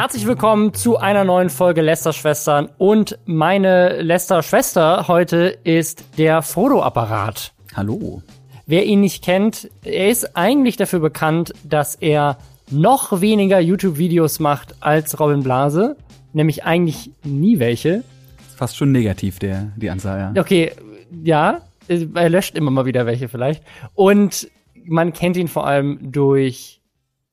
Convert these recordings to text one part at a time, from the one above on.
Herzlich willkommen zu einer neuen Folge Lester-Schwestern. Und meine Lester-Schwester heute ist der Frodo-Apparat. Hallo. Wer ihn nicht kennt, er ist eigentlich dafür bekannt, dass er noch weniger YouTube-Videos macht als Robin Blase. Nämlich eigentlich nie welche. Fast schon negativ, der, die Anzahl, ja. Okay, ja. Er löscht immer mal wieder welche vielleicht. Und man kennt ihn vor allem durch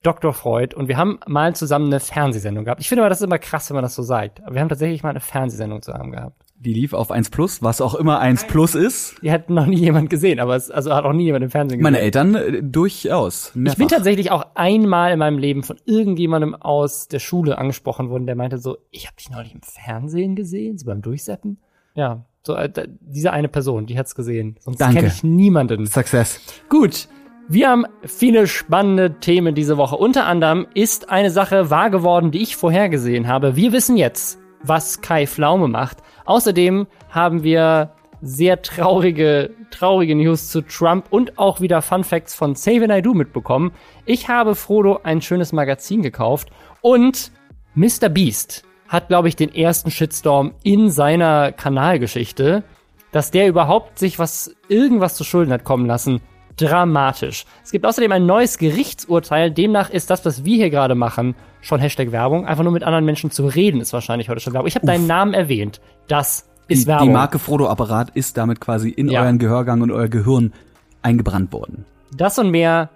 Dr. Freud und wir haben mal zusammen eine Fernsehsendung gehabt. Ich finde aber, das ist immer krass, wenn man das so sagt. Aber wir haben tatsächlich mal eine Fernsehsendung zusammen gehabt. Die lief auf 1 Plus, was auch immer 1 Plus ist. Die hat noch nie jemand gesehen, aber es also hat auch nie jemand im Fernsehen gesehen. Meine Eltern äh, durchaus. Mehrfach. Ich bin tatsächlich auch einmal in meinem Leben von irgendjemandem aus der Schule angesprochen worden, der meinte so, ich habe dich neulich im Fernsehen gesehen, so beim Durchseppen. Ja, so äh, diese eine Person, die hat's gesehen. Sonst kenne ich niemanden. Success. Gut, wir haben viele spannende Themen diese Woche. Unter anderem ist eine Sache wahr geworden, die ich vorhergesehen habe. Wir wissen jetzt, was Kai Pflaume macht. Außerdem haben wir sehr traurige, traurige News zu Trump und auch wieder Fun Facts von Save I Do mitbekommen. Ich habe Frodo ein schönes Magazin gekauft und Mr. Beast hat, glaube ich, den ersten Shitstorm in seiner Kanalgeschichte, dass der überhaupt sich was, irgendwas zu Schulden hat kommen lassen dramatisch. Es gibt außerdem ein neues Gerichtsurteil. Demnach ist das, was wir hier gerade machen, schon Hashtag Werbung. Einfach nur mit anderen Menschen zu reden, ist wahrscheinlich heute schon Werbung. Ich habe deinen Namen erwähnt. Das ist die, Werbung. Die Marke Frodo-Apparat ist damit quasi in ja. euren Gehörgang und euer Gehirn eingebrannt worden. Das und mehr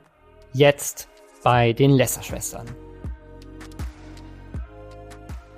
jetzt bei den Lesser-Schwestern.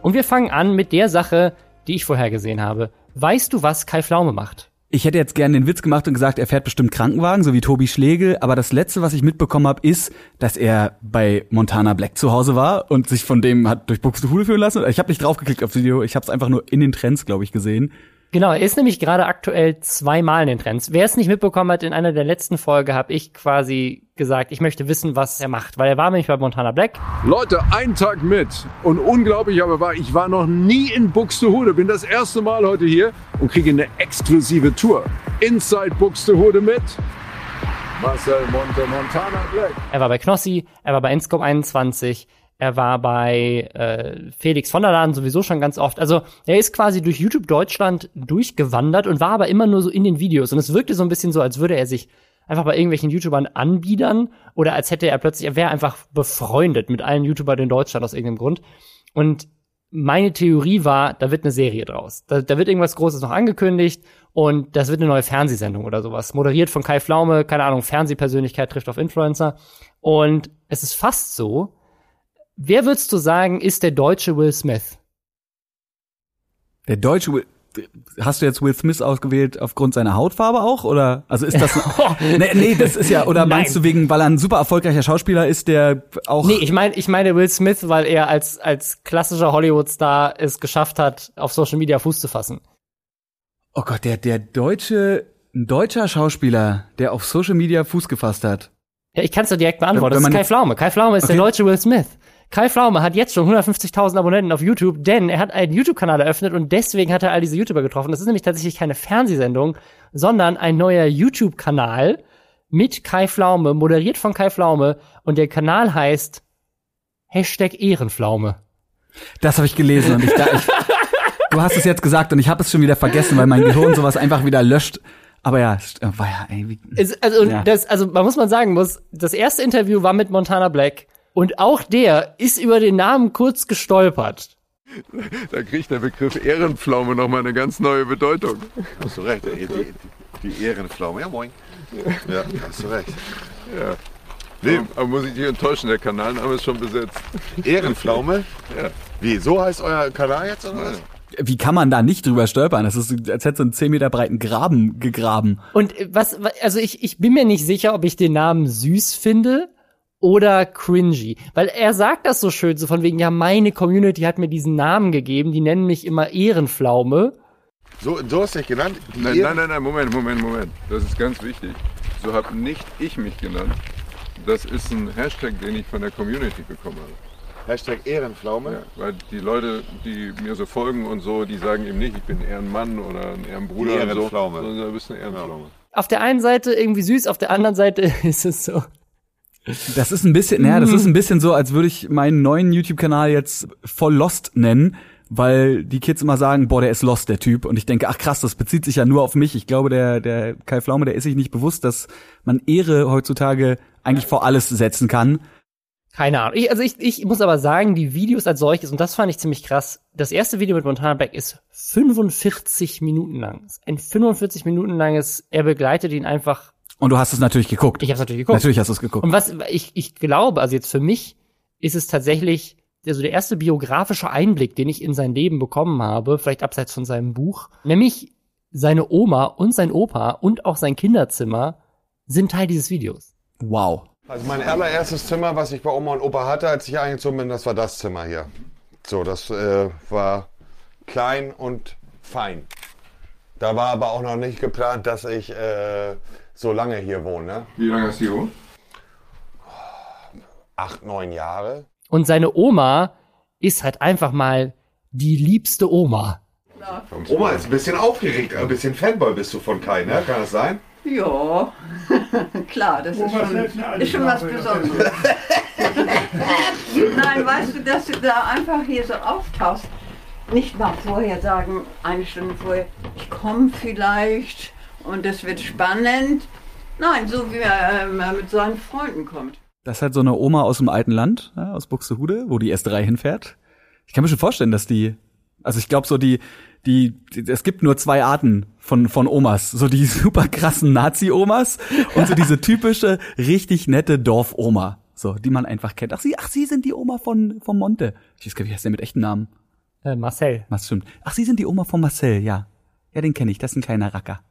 Und wir fangen an mit der Sache, die ich vorher gesehen habe. Weißt du, was Kai Pflaume macht? Ich hätte jetzt gerne den Witz gemacht und gesagt, er fährt bestimmt Krankenwagen, so wie Tobi Schlegel. Aber das Letzte, was ich mitbekommen habe, ist, dass er bei Montana Black zu Hause war und sich von dem hat durch Buxtehude führen lassen. Ich habe nicht draufgeklickt aufs Video, ich habe es einfach nur in den Trends, glaube ich, gesehen. Genau, er ist nämlich gerade aktuell zweimal in den Trends. Wer es nicht mitbekommen hat, in einer der letzten Folge habe ich quasi gesagt, ich möchte wissen, was er macht, weil er war nämlich bei Montana Black. Leute, einen Tag mit und unglaublich aber war, ich war noch nie in Buxtehude, bin das erste Mal heute hier und kriege eine exklusive Tour. Inside Buxtehude mit Marcel Monte Montana Black. Er war bei Knossi, er war bei Enscope 21, er war bei äh, Felix von der Laden sowieso schon ganz oft. Also er ist quasi durch YouTube Deutschland durchgewandert und war aber immer nur so in den Videos. Und es wirkte so ein bisschen so, als würde er sich einfach bei irgendwelchen YouTubern anbiedern oder als hätte er plötzlich, er wäre einfach befreundet mit allen YouTubern in Deutschland aus irgendeinem Grund. Und meine Theorie war, da wird eine Serie draus. Da, da wird irgendwas Großes noch angekündigt und das wird eine neue Fernsehsendung oder sowas. Moderiert von Kai Flaume, keine Ahnung, Fernsehpersönlichkeit trifft auf Influencer. Und es ist fast so, Wer würdest du sagen, ist der deutsche Will Smith? Der deutsche Will Hast du jetzt Will Smith ausgewählt aufgrund seiner Hautfarbe auch oder also ist das nee, nee, das ist ja oder meinst du wegen weil er ein super erfolgreicher Schauspieler ist, der auch Nee, ich meine ich meine Will Smith, weil er als als klassischer Hollywood Star es geschafft hat, auf Social Media Fuß zu fassen. Oh Gott, der der deutsche ein deutscher Schauspieler, der auf Social Media Fuß gefasst hat. Ja, ich kann es dir direkt beantworten. Das ist Kai Pflaume. Kai Pflaume ist okay. der deutsche Will Smith. Kai Pflaume hat jetzt schon 150.000 Abonnenten auf YouTube, denn er hat einen YouTube-Kanal eröffnet und deswegen hat er all diese YouTuber getroffen. Das ist nämlich tatsächlich keine Fernsehsendung, sondern ein neuer YouTube-Kanal mit Kai Pflaume, moderiert von Kai Pflaume und der Kanal heißt Hashtag Ehrenpflaume. Das habe ich gelesen und ich, da, ich du hast es jetzt gesagt und ich habe es schon wieder vergessen, weil mein Gehirn sowas einfach wieder löscht. Aber ja, war ja, ey, wie, es, also, ja. Das, also man muss mal sagen muss, das erste Interview war mit Montana Black und auch der ist über den Namen kurz gestolpert. Da kriegt der Begriff Ehrenpflaume nochmal eine ganz neue Bedeutung. Hast du recht, die, die, die Ehrenpflaume. Ja, moin. Ja, hast du recht. Ja. Nee, aber muss ich dich enttäuschen, der Kanalname ist schon besetzt. Ehrenpflaume? Ja. Wie, so heißt euer Kanal jetzt oder was? Wie kann man da nicht drüber stolpern? Das ist, als hätte so einen 10 Meter breiten Graben gegraben. Und was, also ich, ich bin mir nicht sicher, ob ich den Namen süß finde oder cringy. Weil er sagt das so schön, so von wegen, ja, meine Community hat mir diesen Namen gegeben, die nennen mich immer Ehrenpflaume. So, du hast dich genannt? Nein, nein, nein, nein, Moment, Moment, Moment. Das ist ganz wichtig. So habe nicht ich mich genannt. Das ist ein Hashtag, den ich von der Community bekommen habe. Hashtag Ehrenpflaume? Ja, weil die Leute, die mir so folgen und so, die sagen eben nicht, ich bin Ehrenmann oder ein Ehrenbruder. Die Ehrenpflaume. So, sondern du bist eine Ehrenpflaume. Auf der einen Seite irgendwie süß, auf der anderen Seite ist es so Das ist ein bisschen, naja, das ist ein bisschen so, als würde ich meinen neuen YouTube-Kanal jetzt voll Lost nennen, weil die Kids immer sagen, boah, der ist Lost, der Typ. Und ich denke, ach krass, das bezieht sich ja nur auf mich. Ich glaube, der, der Kai Pflaume, der ist sich nicht bewusst, dass man Ehre heutzutage eigentlich vor alles setzen kann. Keine Ahnung. Ich, also ich, ich muss aber sagen, die Videos als solches, und das fand ich ziemlich krass, das erste Video mit Montana Black ist 45 Minuten lang. Ein 45 Minuten langes, er begleitet ihn einfach. Und du hast es natürlich geguckt. Ich habe es natürlich geguckt. Natürlich hast du es geguckt. Und was ich, ich glaube, also jetzt für mich ist es tatsächlich also der erste biografische Einblick, den ich in sein Leben bekommen habe, vielleicht abseits von seinem Buch, nämlich seine Oma und sein Opa und auch sein Kinderzimmer sind Teil dieses Videos. Wow. Also mein allererstes Zimmer, was ich bei Oma und Opa hatte, als ich eingezogen bin, das war das Zimmer hier. So, das äh, war klein und fein. Da war aber auch noch nicht geplant, dass ich äh, so lange hier wohne. Wie lange hast du hier gewohnt? Acht, neun Jahre. Und seine Oma ist halt einfach mal die liebste Oma. Oma ist ein bisschen aufgeregt, ein bisschen Fanboy bist du von Kai, ne? Kann das sein? Ja, klar, das ist schon, ist schon was Besonderes. Nein, weißt du, dass du da einfach hier so auftauchst, nicht mal vorher sagen, eine Stunde vorher, ich komme vielleicht und es wird spannend. Nein, so wie er äh, mit seinen Freunden kommt. Das ist halt so eine Oma aus dem alten Land, ja, aus Buxtehude, wo die S3 hinfährt. Ich kann mir schon vorstellen, dass die, also ich glaube so die, die, die, es gibt nur zwei Arten von, von Omas. So die super krassen Nazi-Omas und so diese typische, richtig nette Dorf-Oma. So, die man einfach kennt. Ach, sie, ach, sie sind die Oma von, von Monte. Ich weiß gar nicht, wie heißt der mit echten Namen? Äh, Marcel. Was stimmt. Ach, sie sind die Oma von Marcel, ja. Ja, den kenne ich. Das ist ein kleiner Racker.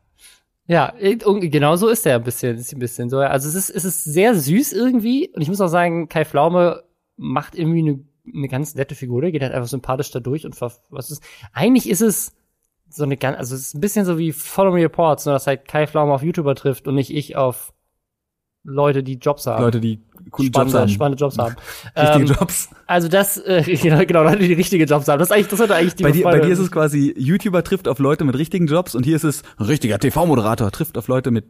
Ja, und genau so ist er ein bisschen, ist ein bisschen so. Also es ist, es ist sehr süß irgendwie. Und ich muss auch sagen, Kai Pflaume macht irgendwie eine, eine ganz nette Figur. Geht halt einfach sympathisch da durch und was ist. Eigentlich ist es so eine ganz, also es ist ein bisschen so wie Follow Me Reports, nur dass halt Kai Pflaume auf YouTuber trifft und nicht ich auf Leute, die Jobs haben. Leute, die coole Jobs spannende, haben. spannende Jobs haben. Richtige Ähm, Jobs. Also das, äh, genau, genau, Leute, die richtige Jobs haben. Das ist eigentlich, das sollte eigentlich die Bei dir, bei dir ist es quasi, YouTuber trifft auf Leute mit richtigen Jobs und hier ist es, ein richtiger TV-Moderator trifft auf Leute mit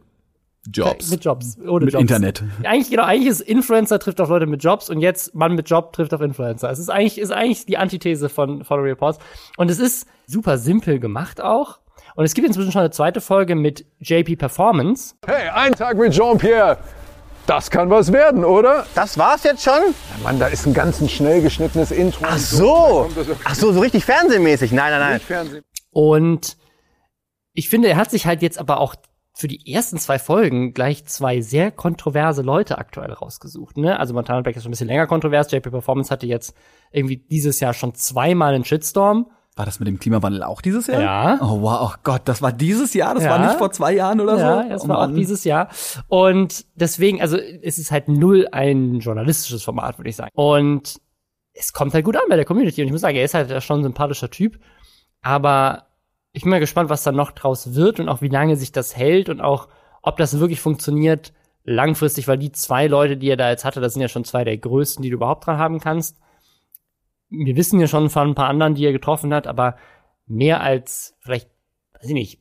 Jobs. Mit Jobs. Ohne Mit Jobs. Internet. Eigentlich, genau, eigentlich ist Influencer trifft auf Leute mit Jobs und jetzt Mann mit Job trifft auf Influencer. Es ist eigentlich, ist eigentlich die Antithese von Follow Reports. Und es ist super simpel gemacht auch. Und es gibt inzwischen schon eine zweite Folge mit JP Performance. Hey, ein Tag mit Jean-Pierre. Das kann was werden, oder? Das war's jetzt schon? Mann, da ist ein ganz ein schnell geschnittenes Intro. Ach so. Ach so, so richtig fernsehmäßig. Nein, nein, nein. Fernsehen. Und ich finde, er hat sich halt jetzt aber auch für die ersten zwei Folgen gleich zwei sehr kontroverse Leute aktuell rausgesucht. Ne? Also Montana Black ist schon ein bisschen länger kontrovers. JP Performance hatte jetzt irgendwie dieses Jahr schon zweimal einen Shitstorm. War das mit dem Klimawandel auch dieses Jahr? Ja. Oh wow, oh Gott, das war dieses Jahr, das Ja. war nicht vor zwei Jahren oder Ja, so. das Oh war auch dieses Jahr. Und deswegen, also es ist halt null ein journalistisches Format, würde ich sagen. Und es kommt halt gut an bei der Community. Und ich muss sagen, er ist halt schon ein sympathischer Typ. Aber ich bin mal gespannt, was da noch draus wird und auch wie lange sich das hält und auch, ob das wirklich funktioniert langfristig, weil die zwei Leute, die er da jetzt hatte, das sind ja schon zwei der größten, die du überhaupt dran haben kannst. Wir wissen ja schon von ein paar anderen, die er getroffen hat, aber mehr als vielleicht, weiß ich nicht,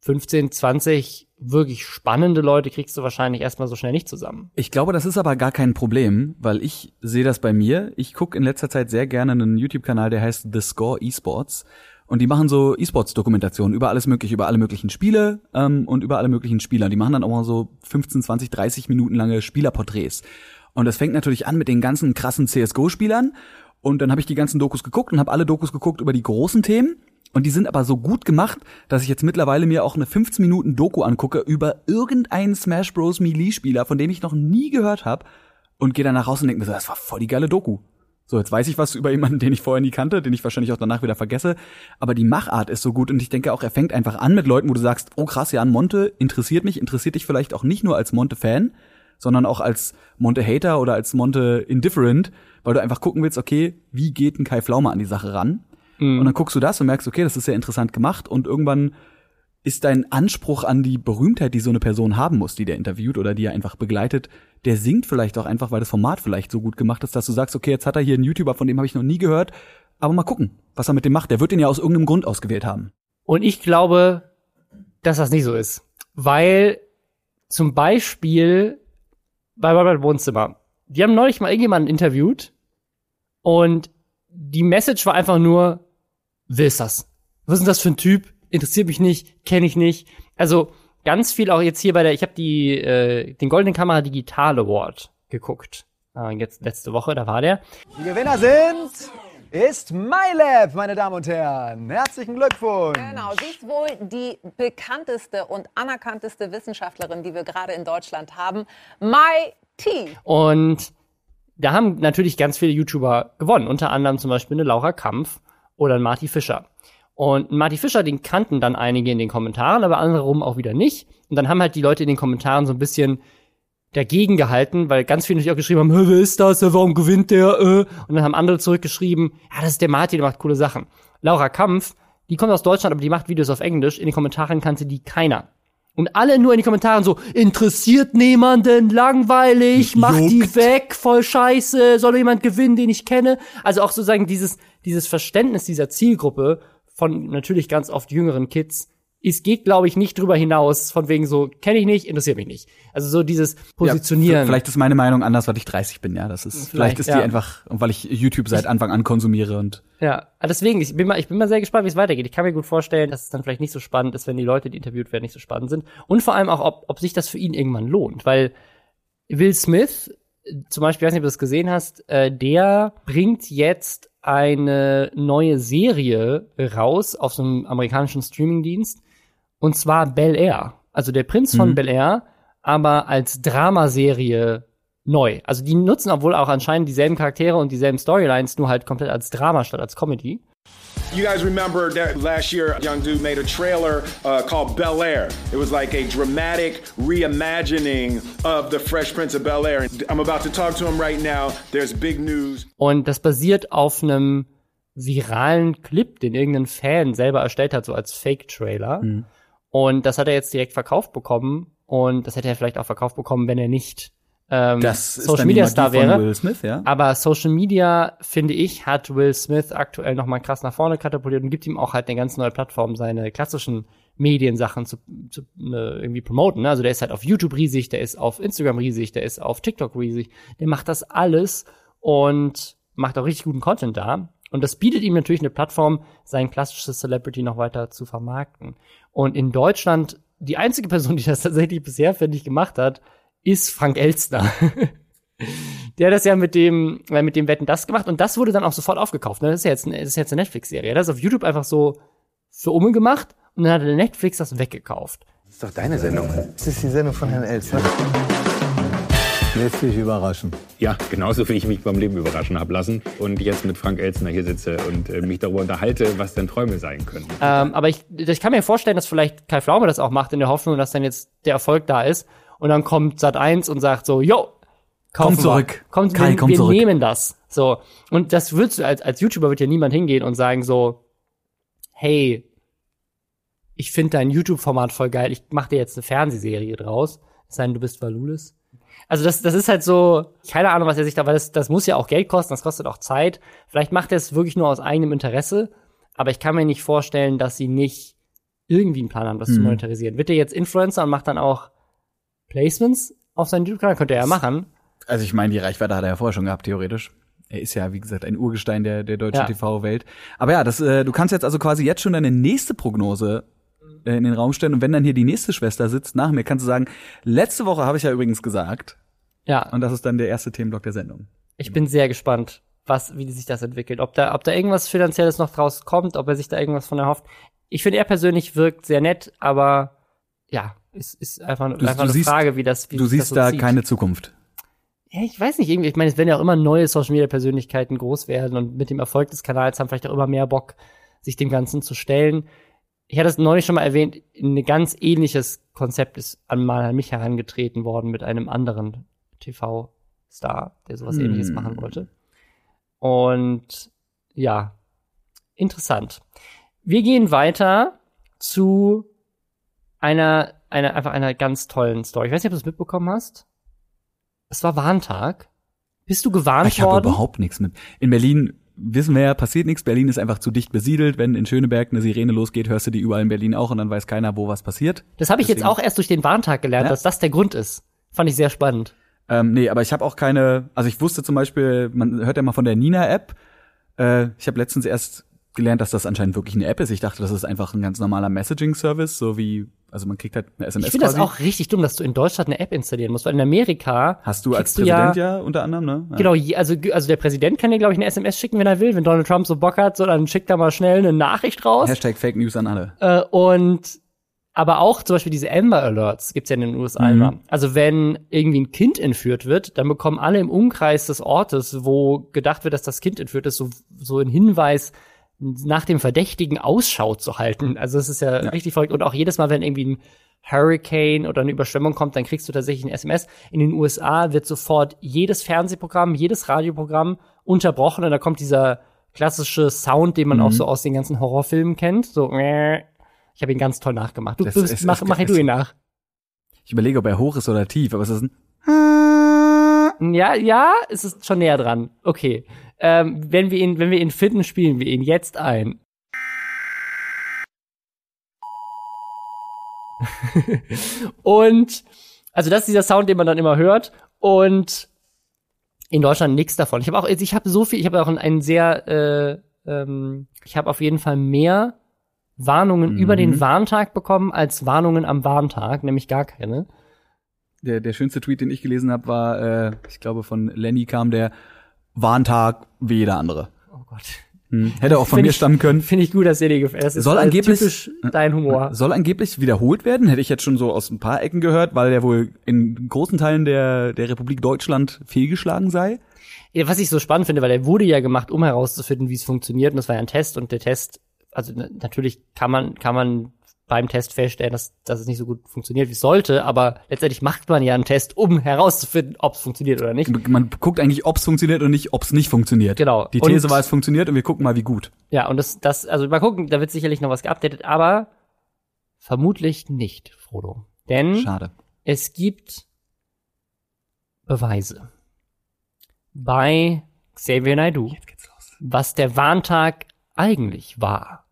15, 20 wirklich spannende Leute kriegst du wahrscheinlich erstmal so schnell nicht zusammen. Ich glaube, das ist aber gar kein Problem, weil ich sehe das bei mir. Ich gucke in letzter Zeit sehr gerne einen YouTube-Kanal, der heißt The Score Esports. Und die machen so E-Sports-Dokumentationen über alles mögliche, über alle möglichen Spiele ähm, und über alle möglichen Spieler. Die machen dann auch mal so 15, 20, 30 Minuten lange Spielerporträts. Und das fängt natürlich an mit den ganzen krassen CSGO-Spielern. Und dann habe ich die ganzen Dokus geguckt und habe alle Dokus geguckt über die großen Themen. Und die sind aber so gut gemacht, dass ich jetzt mittlerweile mir auch eine 15 Minuten Doku angucke über irgendeinen Smash Bros. Melee-Spieler, von dem ich noch nie gehört habe. Und gehe danach raus und denke mir so, das war voll die geile Doku. So, jetzt weiß ich was über jemanden, den ich vorher nie kannte, den ich wahrscheinlich auch danach wieder vergesse. Aber die Machart ist so gut und ich denke auch, er fängt einfach an mit Leuten, wo du sagst, oh krass, Jan Monte interessiert mich, interessiert dich vielleicht auch nicht nur als Monte-Fan, sondern auch als Monte-Hater oder als Monte-Indifferent, weil du einfach gucken willst, okay, wie geht ein Kai Pflaume an die Sache ran? Und dann guckst du das und merkst, okay, das ist sehr interessant gemacht und irgendwann ist dein Anspruch an die Berühmtheit, die so eine Person haben muss, die der interviewt oder die er einfach begleitet, der sinkt vielleicht auch einfach, weil das Format vielleicht so gut gemacht ist, dass du sagst, okay, jetzt hat er hier einen YouTuber, von dem habe ich noch nie gehört, aber mal gucken, was er mit dem macht. Der wird den ja aus irgendeinem Grund ausgewählt haben. Und ich glaube, dass das nicht so ist. Weil zum Beispiel bei Robert Wohnzimmer. Die haben neulich mal irgendjemanden interviewt und die Message war einfach nur, wer ist das? Was ist denn das für ein Typ? Interessiert mich nicht, kenne ich nicht. Also ganz viel auch jetzt hier bei der, ich habe die äh, den Goldenen Kamera Digital Award geguckt. Äh, jetzt letzte Woche, da war der. Die Gewinner sind ist MyLab, meine Damen und Herren. Herzlichen Glückwunsch. Genau, sie ist wohl die bekannteste und anerkannteste Wissenschaftlerin, die wir gerade in Deutschland haben. MyT. Und da haben natürlich ganz viele YouTuber gewonnen, unter anderem zum Beispiel eine Laura Kampf oder ein Marty Fischer. Und Marty Fischer, den kannten dann einige in den Kommentaren, aber andere rum auch wieder nicht. Und dann haben halt die Leute in den Kommentaren so ein bisschen dagegen gehalten, weil ganz viele natürlich auch geschrieben haben, "Hä, wer ist das, warum gewinnt der? Äh? Und dann haben andere zurückgeschrieben, ja, das ist der Martin, der macht coole Sachen. Laura Kampf, die kommt aus Deutschland, aber die macht Videos auf Englisch. In den Kommentaren kannte die keiner. Und alle nur in den Kommentaren so, interessiert niemanden, langweilig, mach die weg, voll scheiße, soll jemand gewinnen, den ich kenne. Also auch sozusagen dieses, dieses Verständnis dieser Zielgruppe von natürlich ganz oft jüngeren Kids, es geht, glaube ich, nicht drüber hinaus, von wegen so, kenne ich nicht, interessiert mich nicht. Also so dieses Positionieren. Ja, vielleicht ist meine Meinung anders, weil ich 30 bin, ja. Das ist, vielleicht, Vielleicht, ist die ja. einfach, und weil ich YouTube seit Anfang an konsumiere und Ja, ah, deswegen, ich bin mal, ich bin mal sehr gespannt, wie es weitergeht. Ich kann mir gut vorstellen, dass es dann vielleicht nicht so spannend ist, wenn die Leute, die interviewt werden, nicht so spannend sind. Und vor allem auch, ob, ob sich das für ihn irgendwann lohnt. Weil Will Smith, zum Beispiel, ich weiß nicht, ob du das gesehen hast, äh, der bringt jetzt eine neue Serie raus auf so einem amerikanischen Streamingdienst. Und zwar Bel Air. Also der Prinz von Bel Air, aber als Dramaserie neu. Also die nutzen obwohl auch anscheinend dieselben Charaktere und dieselben Storylines, nur halt komplett als Drama statt als Comedy. You guys remember that last year, a young dude made a trailer uh, called Bel Air. It was like a dramatic reimagining of the Fresh Prince of Bel Air. I'm about to talk to him right now. There's big news. Und das basiert auf einem viralen Clip, den irgendein Fan selber erstellt hat, so als Fake-Trailer. Und das hat er jetzt direkt verkauft bekommen. Und das hätte er vielleicht auch verkauft bekommen, wenn er nicht ähm, das Social Media Star wäre. Will Smith, ja. Aber Social Media, finde ich, hat Will Smith aktuell noch mal krass nach vorne katapultiert und gibt ihm auch halt eine ganz neue Plattform, seine klassischen Mediensachen zu, zu ne, irgendwie promoten. ne? Also der ist halt auf YouTube riesig, der ist auf Instagram riesig, der ist auf TikTok riesig. Der macht das alles und macht auch richtig guten Content da. Und das bietet ihm natürlich eine Plattform, sein klassisches Celebrity noch weiter zu vermarkten. Und in Deutschland, die einzige Person, die das tatsächlich bisher, finde ich, gemacht hat, ist Frank Elstner. Der hat das ja mit dem, äh, mit dem Wetten das gemacht und das wurde dann auch sofort aufgekauft. Ne? Das ist ja jetzt, eine- das ist jetzt eine Netflix-Serie. Das ist auf YouTube einfach so für Umme gemacht und dann hat der Netflix das weggekauft. Das ist doch deine Sendung. Das ist die Sendung von Herrn Elsner. Lässt sich überraschen. Ja, genauso wie ich mich beim Leben überraschen habe lassen und jetzt mit Frank Elzner hier sitze und äh, mich darüber unterhalte, was denn Träume sein können. Ähm, aber ich, ich kann mir vorstellen, dass vielleicht Kai Pflaume das auch macht, in der Hoffnung, dass dann jetzt der Erfolg da ist. Und dann kommt Sat 1 und sagt so, yo, wir. zurück. Kommt, Kai, wir, komm wir zurück. nehmen das. So. Und das würdest du, als, als YouTuber wird ja niemand hingehen und sagen so, hey, ich finde dein YouTube-Format voll geil, ich mache dir jetzt eine Fernsehserie draus. Es sei denn, du bist Valulis. Also das, das ist halt so, keine Ahnung, was er sich da, weil das, das muss ja auch Geld kosten, das kostet auch Zeit. Vielleicht macht er es wirklich nur aus eigenem Interesse, aber ich kann mir nicht vorstellen, dass sie nicht irgendwie einen Plan haben, das zu Mhm. monetarisieren. Wird er jetzt Influencer und macht dann auch Placements auf seinen YouTube-Kanal? Könnte er ja machen. Also ich meine, die Reichweite hat er ja vorher schon gehabt, theoretisch. Er ist ja, wie gesagt, ein Urgestein der, der deutschen Ja. TV-Welt. Aber ja, das, äh, du kannst jetzt also quasi jetzt schon deine nächste Prognose äh, in den Raum stellen. Und wenn dann hier die nächste Schwester sitzt nach mir, kannst du sagen, letzte Woche habe ich ja übrigens gesagt. Ja, Und das ist dann der erste Themenblock der Sendung. ich bin sehr gespannt, was, wie sich das entwickelt. Ob da, ob da irgendwas Finanzielles noch draus kommt, ob er sich da irgendwas von erhofft. Ich finde, er persönlich wirkt sehr nett, aber ja, es ist einfach, Du- einfach du eine siehst- Frage, wie das, wie Du siehst das so da zieht. keine Zukunft. Ja, ich weiß nicht, irgendwie, ich meine, es werden ja auch immer neue Social Media Persönlichkeiten groß werden und mit dem Erfolg des Kanals haben vielleicht auch immer mehr Bock, sich dem Ganzen zu stellen. Ich hatte es neulich schon mal erwähnt, ein ganz ähnliches Konzept ist an mal an mich herangetreten worden mit einem anderen TV-Star, der sowas Hm. ähnliches machen wollte. Und ja, interessant. Wir gehen weiter zu einer, einer, einfach einer ganz tollen Story. Ich weiß nicht, ob du es mitbekommen hast. Es war Warntag. Bist du gewarnt Ich habe worden? überhaupt nichts mit. In Berlin wissen wir ja, passiert nichts. Berlin ist einfach zu dicht besiedelt. Wenn in Schöneberg eine Sirene losgeht, hörst du die überall in Berlin auch und dann weiß keiner, wo was passiert. Das habe ich jetzt Deswegen- auch erst durch den Warntag gelernt, Ja? dass das der Grund ist. Fand ich sehr spannend. Ähm, nee, aber ich habe auch keine, also ich wusste zum Beispiel, man hört ja mal von der Nina-App. Äh, ich habe letztens erst gelernt, dass das anscheinend wirklich eine App ist. Ich dachte, das ist einfach ein ganz normaler Messaging-Service, so wie, also man kriegt halt eine SMS Ich finde das auch richtig dumm, dass du in Deutschland eine App installieren musst, weil in Amerika Hast du als du Präsident ja, unter anderem, ne? Ja. Genau, also, also der Präsident kann dir, glaube ich, eine SMS schicken, wenn er will. Wenn Donald Trump so Bock hat, so, dann schickt er mal schnell eine Nachricht raus. Hashtag Fake News an alle. Äh, und aber auch zum Beispiel diese Amber Alerts gibt's ja in den USA Mhm. immer. Also wenn irgendwie ein Kind entführt wird, dann bekommen alle im Umkreis des Ortes, wo gedacht wird, dass das Kind entführt ist, so, so einen Hinweis, nach dem Verdächtigen Ausschau zu halten. Also das ist ja, richtig verrückt. Und auch jedes Mal, wenn irgendwie ein Hurricane oder eine Überschwemmung kommt, dann kriegst du tatsächlich ein SMS. In den USA wird sofort jedes Fernsehprogramm, jedes Radioprogramm unterbrochen und da kommt dieser klassische Sound, den man Mhm. auch so aus den ganzen Horrorfilmen kennt. So, äh, ich habe ihn ganz toll nachgemacht. Du, Das du bist, ist- mach, ist- mach du ihn nach. Ich überlege, ob er hoch ist oder tief, aber es ist ein Ja, ja, es ist schon näher dran. Okay. Ähm, wenn wir ihn, wenn wir ihn finden, spielen wir ihn jetzt ein. und also das ist dieser Sound, den man dann immer hört. Und in Deutschland nichts davon. Ich habe auch, ich habe so viel, ich habe auch einen sehr, äh, ähm, ich habe auf jeden Fall mehr Warnungen Mhm. über den Warntag bekommen als Warnungen am Warntag, nämlich gar keine. der, der schönste Tweet, den ich gelesen habe, war, äh, ich glaube, von Lenny kam der Warntag wie jeder andere. Oh Gott. Hm. Hätte auch von Find mir ich- stammen können. Finde ich gut, dass dir die gefällt. Das ist Soll äh, angeblich- typisch dein Humor. Soll angeblich wiederholt werden, hätte ich jetzt schon so aus ein paar Ecken gehört, weil der wohl in großen Teilen der, der Republik Deutschland fehlgeschlagen sei. Ja, was ich so spannend finde, weil der wurde ja gemacht, um herauszufinden, wie es funktioniert. Und das war ja ein Test. Und der Test, also na- natürlich kann man, kann man beim Test feststellen, dass, dass es nicht so gut funktioniert, wie es sollte. Aber letztendlich macht man ja einen Test, um herauszufinden, ob es funktioniert oder nicht. Man guckt eigentlich, ob es funktioniert und nicht, ob es nicht funktioniert. Genau. Die These Und- war, es funktioniert und wir gucken mal, wie gut. Ja, und das, das, also mal gucken, da wird sicherlich noch was geupdatet, aber vermutlich nicht, Frodo. Denn Schade. es gibt Beweise bei Xavier Naidoo, was der Warntag eigentlich war.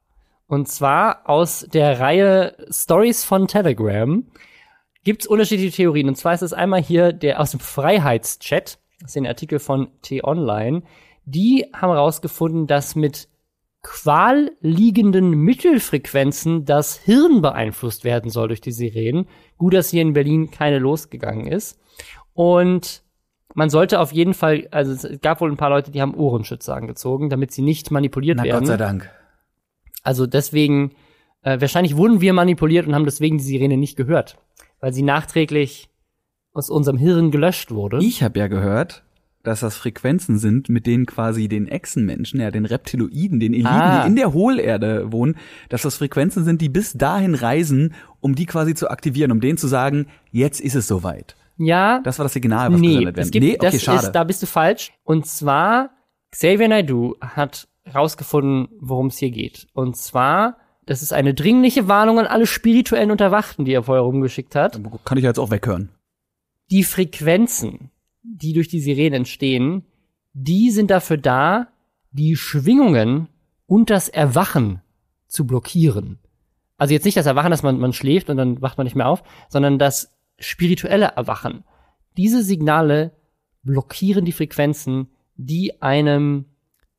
Und zwar aus der Reihe Stories von Telegram gibt's unterschiedliche Theorien. Und zwar ist es einmal hier der aus dem Freiheitschat, das ist ein Artikel von T-Online. Die haben herausgefunden, dass mit qual liegenden Mittelfrequenzen das Hirn beeinflusst werden soll durch die Sirenen. Gut, dass hier in Berlin keine losgegangen ist. Und man sollte auf jeden Fall, also es gab wohl ein paar Leute, die haben Ohrenschützer angezogen, damit sie nicht manipuliert Na werden. Gott sei Dank. Also deswegen, äh, wahrscheinlich wurden wir manipuliert und haben deswegen die Sirene nicht gehört, weil sie nachträglich aus unserem Hirn gelöscht wurde. Ich habe ja gehört, dass das Frequenzen sind, mit denen quasi den Echsenmenschen, ja, den Reptiloiden, den Eliten, Ah. die in der Hohlerde wohnen, dass das Frequenzen sind, die bis dahin reisen, um die quasi zu aktivieren, um denen zu sagen, jetzt ist es soweit. ja, Das war das Signal, was nee, gesendet gibt, nee, okay, das schade. ist, da bist du falsch. Und zwar, Xavier Naidoo hat rausgefunden, worum es hier geht. Und zwar, das ist eine dringliche Warnung an alle spirituellen Unterwachten, die er vorher rumgeschickt hat. Kann ich jetzt auch weghören. die Frequenzen, die durch die Sirenen entstehen, die sind dafür da, die Schwingungen und das Erwachen zu blockieren. Also jetzt nicht das Erwachen, dass man, man schläft und dann wacht man nicht mehr auf, sondern das spirituelle Erwachen. Diese Signale blockieren die Frequenzen, die einem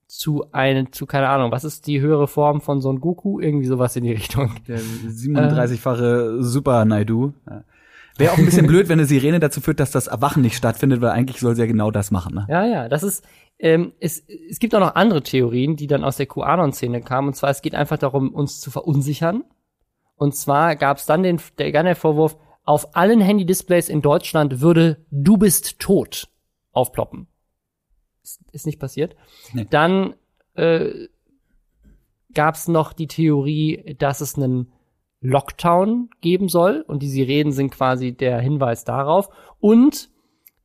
zu einem, zu keine Ahnung, was ist die höhere Form von Son Goku? Irgendwie sowas in die Richtung. Der 37-fache Super Naidu. Ja. Wäre auch ein bisschen blöd, wenn eine Sirene dazu führt, dass das Erwachen nicht stattfindet, weil eigentlich soll sie ja genau das machen. Ne? Ja, ja, das ist, ähm, es, es gibt auch noch andere Theorien, die dann aus der QAnon-Szene kamen. Und zwar, es geht einfach darum, uns zu verunsichern. Und zwar gab es dann den, der, dann der Vorwurf, auf allen Handy-Displays in Deutschland würde Du bist tot aufploppen. Ist, ist nicht passiert. Nee. Dann äh, gab es noch die Theorie, dass es einen Lockdown geben soll und die Sirenen sind quasi der Hinweis darauf. Und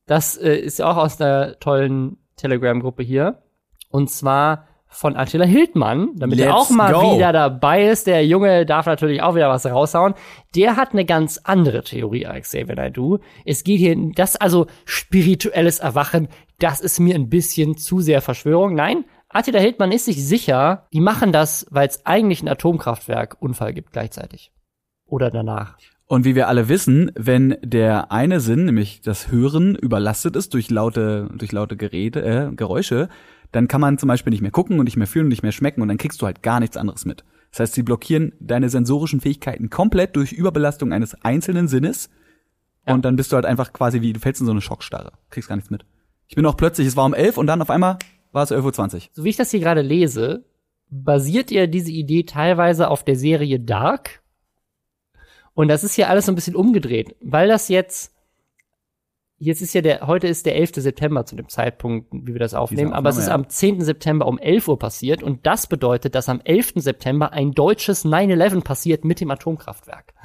das äh, ist ja auch aus der tollen Telegram-Gruppe hier. Und zwar von Attila Hildmann, damit er Let's auch mal go. wieder dabei ist. Der Junge darf natürlich auch wieder was raushauen. Der hat eine ganz andere Theorie als Xavier Naidoo. Es geht hier, das also spirituelles Erwachen, das ist mir ein bisschen zu sehr Verschwörung. Nein, Attila Hildmann ist sich sicher, die machen das, weil es eigentlich ein Atomkraftwerk-Unfall gibt gleichzeitig. Oder danach. Und wie wir alle wissen, wenn der eine Sinn, nämlich das Hören, überlastet ist durch laute, durch laute Geräte, äh, Geräusche, dann kann man zum Beispiel nicht mehr gucken und nicht mehr fühlen und nicht mehr schmecken und dann kriegst du halt gar nichts anderes mit. Das heißt, sie blockieren deine sensorischen Fähigkeiten komplett durch Überbelastung eines einzelnen Sinnes und dann bist du halt einfach quasi wie, du fällst in so eine Schockstarre, kriegst gar nichts mit. Ich bin auch plötzlich, es war um elf und dann auf einmal war es 11.20 Uhr. So wie ich das hier gerade lese, basiert ja diese Idee teilweise auf der Serie Dark. Und das ist hier alles so ein bisschen umgedreht, weil das jetzt jetzt ist ja der, heute ist der 11. September zu dem Zeitpunkt, wie wir das aufnehmen, aber es ist ja. am 10. September um 11 Uhr passiert und das bedeutet, dass am 11. September ein deutsches 9-11 passiert mit dem Atomkraftwerk.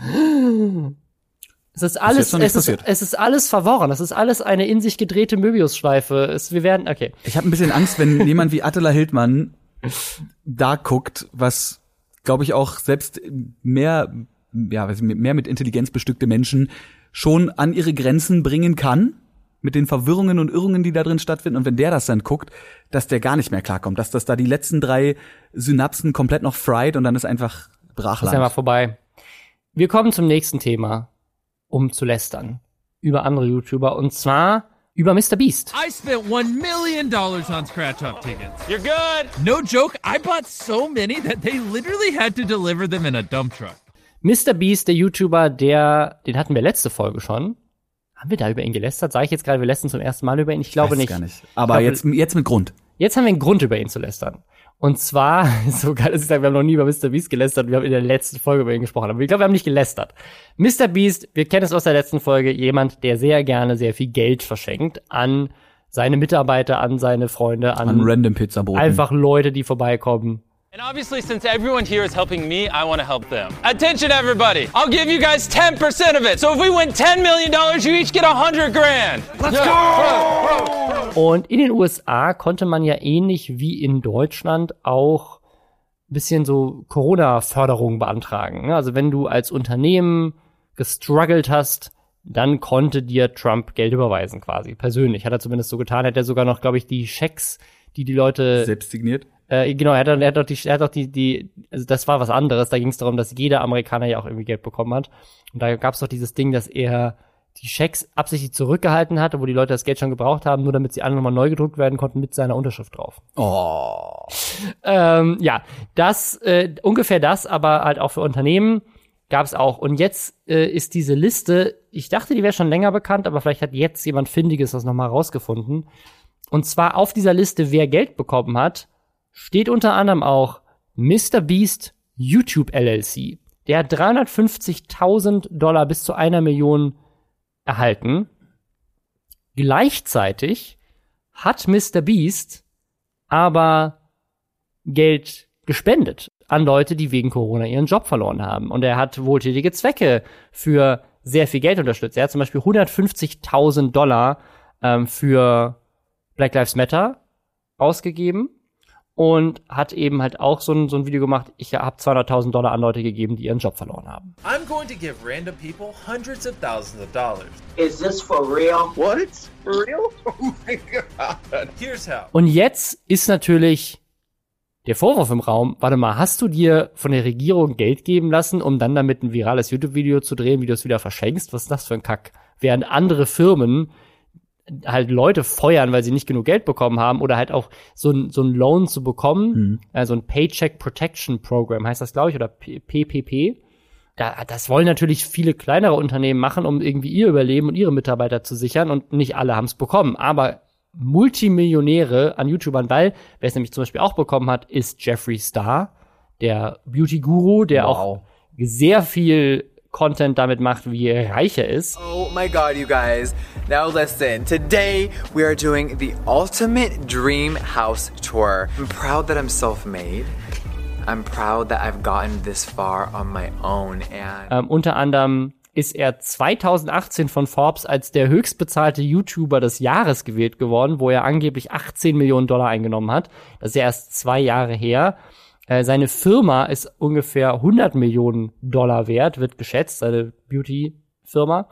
Es ist alles, nicht es ist, es ist alles verworren. Es ist alles eine in sich gedrehte Möbiusschleife. Es, wir werden, okay. Ich habe ein bisschen Angst, wenn jemand wie Attila Hildmann da guckt, was, glaube ich, auch selbst mehr, ja, mehr mit Intelligenz bestückte Menschen schon an ihre Grenzen bringen kann, mit den Verwirrungen und Irrungen, die da drin stattfinden. Und wenn der das dann guckt, dass der gar nicht mehr klarkommt, dass das da die letzten drei Synapsen komplett noch fried und dann ist einfach Ist ja mal Brachland. vorbei. Wir kommen zum nächsten Thema, um zu lästern. Über andere YouTuber und zwar über Mr. Beast. I spent one million dollars on scratch off tickets. You're good. No joke, I bought so many that they literally had to deliver them in a dump truck. Mr. Beast, der YouTuber, der, den hatten wir letzte Folge schon. Haben wir da über ihn gelästert? Sage ich jetzt gerade, wir lästern zum ersten Mal über ihn? Ich glaube Weiß nicht. Gar nicht. Aber glaube- jetzt, jetzt mit Grund. Jetzt haben wir einen Grund, über ihn zu lästern. Und zwar, so geil, dass ich sage, wir haben noch nie über Mr. Beast gelästert, wir haben in der letzten Folge über ihn gesprochen. Aber ich glaube, wir haben nicht gelästert. Mr. Beast, wir kennen es aus der letzten Folge, jemand, der sehr gerne sehr viel Geld verschenkt an seine Mitarbeiter, an seine Freunde, an, An random Pizzaboten. einfach Leute, die vorbeikommen. And obviously, since everyone here is helping me, I want to help them. Attention, everybody! I'll give you guys 10% of it. So if we win $10 million, you each get 100 grand. Let's go! Und in den USA konnte man ja ähnlich wie in Deutschland auch ein bisschen so Corona-Förderung beantragen. ne? Also wenn du als Unternehmen gestruggelt hast, dann konnte dir Trump Geld überweisen quasi, persönlich. Hat er zumindest so getan. Hat er sogar noch, glaube ich, die Schecks, die die Leute Selbst signiert. Äh, genau, er hat, er hat doch die, er hat doch die, die, also das war was anderes. Da ging es darum, dass jeder Amerikaner ja auch irgendwie Geld bekommen hat. Und da gab es doch dieses Ding, dass er die Schecks absichtlich zurückgehalten hatte, wo die Leute das Geld schon gebraucht haben, nur damit sie alle nochmal neu gedruckt werden konnten mit seiner Unterschrift drauf. Oh. Ähm, ja, das, äh, ungefähr das, aber halt auch für Unternehmen gab es auch. Und jetzt äh, ist diese Liste, ich dachte, die wäre schon länger bekannt, aber vielleicht hat jetzt jemand Findiges das nochmal rausgefunden. Und zwar auf dieser Liste, wer Geld bekommen hat, steht unter anderem auch Mr. Beast YouTube LLC. Der hat 350.000 Dollar bis zu einer Million erhalten. Gleichzeitig hat Mr. Beast aber Geld gespendet an Leute, die wegen Corona ihren Job verloren haben. Und er hat wohltätige Zwecke für sehr viel Geld unterstützt. Er hat zum Beispiel 150.000 Dollar ähm, für Black Lives Matter ausgegeben und hat eben halt auch so ein, so ein Video gemacht, ich habe 200.000 Dollar an Leute gegeben, die ihren Job verloren haben. I'm going to give random people hundreds of thousands of dollars. Is this for real? What? For real? Oh my god. Here's how. Und jetzt ist natürlich der Vorwurf im Raum, warte mal, hast du dir von der Regierung Geld geben lassen, um dann damit ein virales YouTube-Video zu drehen, wie du es wieder verschenkst? Was ist das für ein Kack? Während andere Firmen halt Leute feuern, weil sie nicht genug Geld bekommen haben oder halt auch so ein, so ein Loan zu bekommen, also ein Paycheck Protection Program heißt das, glaube ich, oder P PPP. Da, das wollen natürlich viele kleinere Unternehmen machen, um irgendwie ihr Überleben und ihre Mitarbeiter zu sichern und nicht alle haben es bekommen. Aber Multimillionäre an YouTubern, weil wer es nämlich zum Beispiel auch bekommen hat, ist Jeffree Star, der Beauty-Guru, der auch sehr viel Content damit macht, wie reich er ist. Oh my god, you guys. Now listen. Today we are doing the ultimate dream house tour. I'm proud that I'm self made. I'm proud that I've gotten this far on my own and Ähm, unter anderem ist er 2018 von Forbes als der höchstbezahlte YouTuber des Jahres gewählt geworden, wo er angeblich 18 Millionen Dollar eingenommen hat. Das ist ja erst zwei Jahre her. Äh, seine Firma ist ungefähr 100 Millionen Dollar wert, wird geschätzt, seine Beauty-Firma.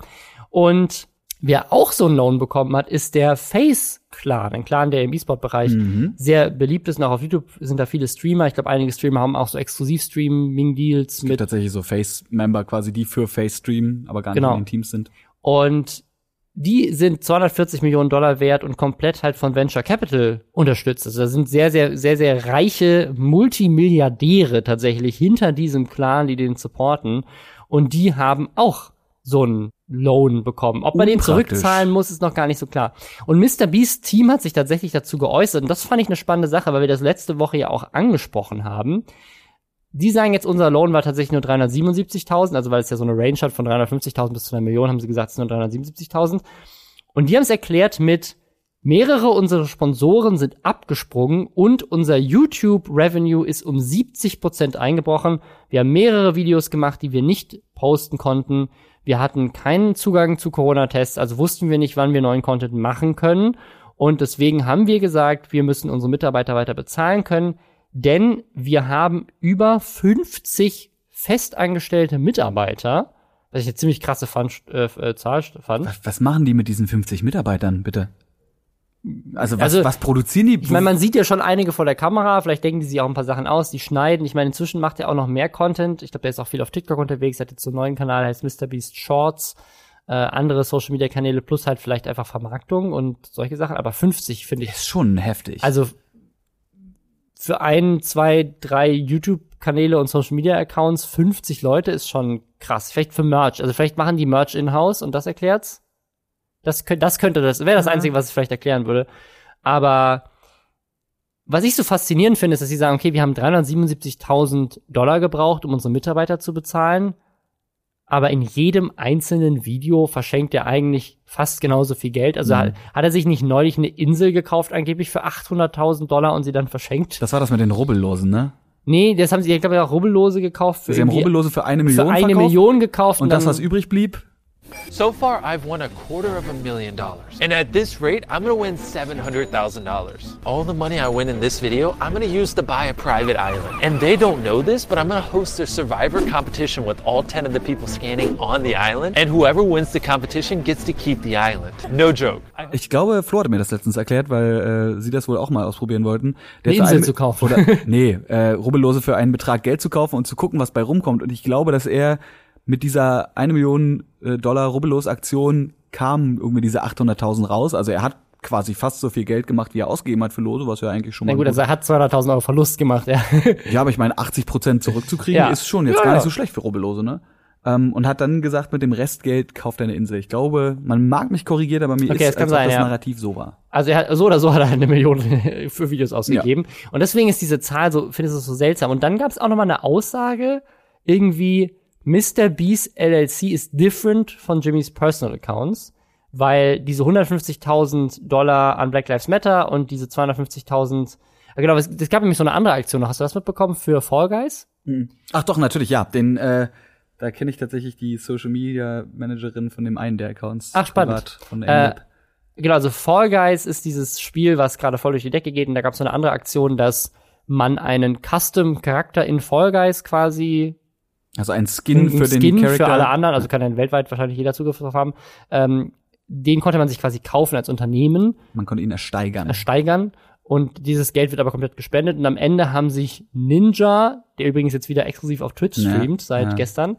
Und Wer auch so einen Loan bekommen hat, ist der Face-Clan, ein Clan, der im E-Sport-Bereich Mhm. sehr beliebt ist. Und auch auf YouTube sind da viele Streamer. Ich glaube, einige Streamer haben auch so Exklusiv-Streaming-Deals Es gibt mit tatsächlich so Face-Member quasi, die für Face streamen, aber gar nicht Genau. in den Teams sind. Und die sind 240 Millionen Dollar wert und komplett halt von Venture Capital unterstützt. Also da sind sehr, sehr, sehr, sehr reiche Multimilliardäre tatsächlich hinter diesem Clan, die den supporten. Und die haben auch so einen Loan bekommen. Ob man den zurückzahlen muss, ist noch gar nicht so klar. Und Mr. Beast Team hat sich tatsächlich dazu geäußert. Und das fand ich eine spannende Sache, weil wir das letzte Woche ja auch angesprochen haben. Die sagen jetzt, unser Loan war tatsächlich nur 377.000, also weil es ja so eine Range hat von 350.000 bis zu einer Million, haben sie gesagt, es sind nur 377.000. Und die haben es erklärt mit, mehrere unserer Sponsoren sind abgesprungen und unser YouTube-Revenue ist um 70% eingebrochen. Wir haben mehrere Videos gemacht, die wir nicht posten konnten. Wir hatten keinen Zugang zu Corona-Tests, also wussten wir nicht, wann wir neuen Content machen können. Und deswegen haben wir gesagt, wir müssen unsere Mitarbeiter weiter bezahlen können, denn wir haben über 50 festangestellte Mitarbeiter, was ich eine ziemlich krasse fand, äh, äh, Zahl fand. Was, was machen die mit diesen 50 Mitarbeitern, bitte? Also was, Also, was produzieren die? Ich meine, man sieht ja schon einige vor der Kamera, vielleicht denken die sich auch ein paar Sachen aus, die schneiden. Ich meine, inzwischen macht er auch noch mehr Content. Ich glaube, der ist auch viel auf TikTok unterwegs, hat jetzt so einen neuen Kanal, heißt MrBeast Shorts, äh, andere Social Media Kanäle plus halt vielleicht einfach Vermarktung und solche Sachen. Aber 50 finde ich. ist schon heftig. Also für ein, zwei, drei YouTube-Kanäle und Social Media Accounts 50 Leute ist schon krass. Vielleicht für Merch. Also vielleicht machen die Merch in-house und das erklärt's. Das, könnte, das könnte das, wäre das Einzige, was ich vielleicht erklären würde. Aber was ich so faszinierend finde, ist, dass sie sagen, okay, wir haben 377.000 Dollar gebraucht, um unsere Mitarbeiter zu bezahlen. Aber in jedem einzelnen Video verschenkt er eigentlich fast genauso viel Geld. Also Mhm. hat, hat er sich nicht neulich eine Insel gekauft, angeblich für 800.000 Dollar und sie dann verschenkt? das war das mit den Rubbellosen, ne? Nee, das haben sie, ich glaube, auch Rubbellose gekauft. Sie haben Rubbellose für eine Million Für eine verkauft? Million gekauft. Und das, dann- was übrig blieb, So far, I've won a quarter of a million dollars. And at this rate, I'm gonna win $700,000. All the money I win in this video, I'm gonna use to buy a private island. And they don't know this, but I'm gonna host a survivor competition with all 10 of the people scanning on the island. And whoever wins the competition gets to keep the island. No joke. Ich glaube, Flo hat mir das letztens erklärt, weil äh, sie das wohl auch mal ausprobieren wollten. Eine für Insel einen- zu kaufen. Oder, nee, äh, Rubbellose für einen Betrag Geld zu kaufen und zu gucken, was bei rumkommt. Und ich glaube, dass er mit dieser eine Million äh, Dollar Rubbellos-Aktion kam irgendwie diese 800.000 raus. Also er hat quasi fast so viel Geld gemacht, wie er ausgegeben hat für Lose, was ja eigentlich schon Na mal gut, also er hat 200.000 Euro Verlust gemacht, ja. Ja, aber ich meine, 80 Prozent zurückzukriegen Ja. ist schon jetzt Ja, gar ja. nicht so schlecht für Rubbellose, ne? Ähm, und hat dann gesagt, mit dem Restgeld kauft er eine Insel. Ich glaube, man mag mich korrigiert, aber mir Okay, ist, als sein, das ja. Narrativ so war. Also er hat, so oder so hat er eine Million für Videos ausgegeben. Und deswegen ist diese Zahl so, finde ich es so seltsam. Und dann gab es auch noch mal eine Aussage, irgendwie Mr. Beast LLC ist different von Jimmys Personal Accounts, weil diese 150.000 Dollar an Black Lives Matter und diese 250.000 Ah, Genau, es, es gab nämlich so eine andere Aktion. Hast du das mitbekommen für Fall Guys? Ach doch, natürlich, ja. Den, äh, da kenne ich tatsächlich die Social Media Managerin von dem einen der Accounts. Ach, spannend. Von der Äh, genau, also Fall Guys ist dieses Spiel, was gerade voll durch die Decke geht. Und da gab es so eine andere Aktion, dass man einen Custom-Charakter in Fall Guys quasi Also ein Skin einen für den Skin Charakter. für alle anderen, also kann dann weltweit wahrscheinlich jeder Zugriff drauf haben. Ähm, den konnte man sich quasi kaufen als Unternehmen, Man konnte ihn ersteigern. ersteigern und dieses Geld wird aber komplett gespendet und am Ende haben sich Ninja, der übrigens jetzt wieder exklusiv auf Twitch Ja, streamt seit ja. gestern,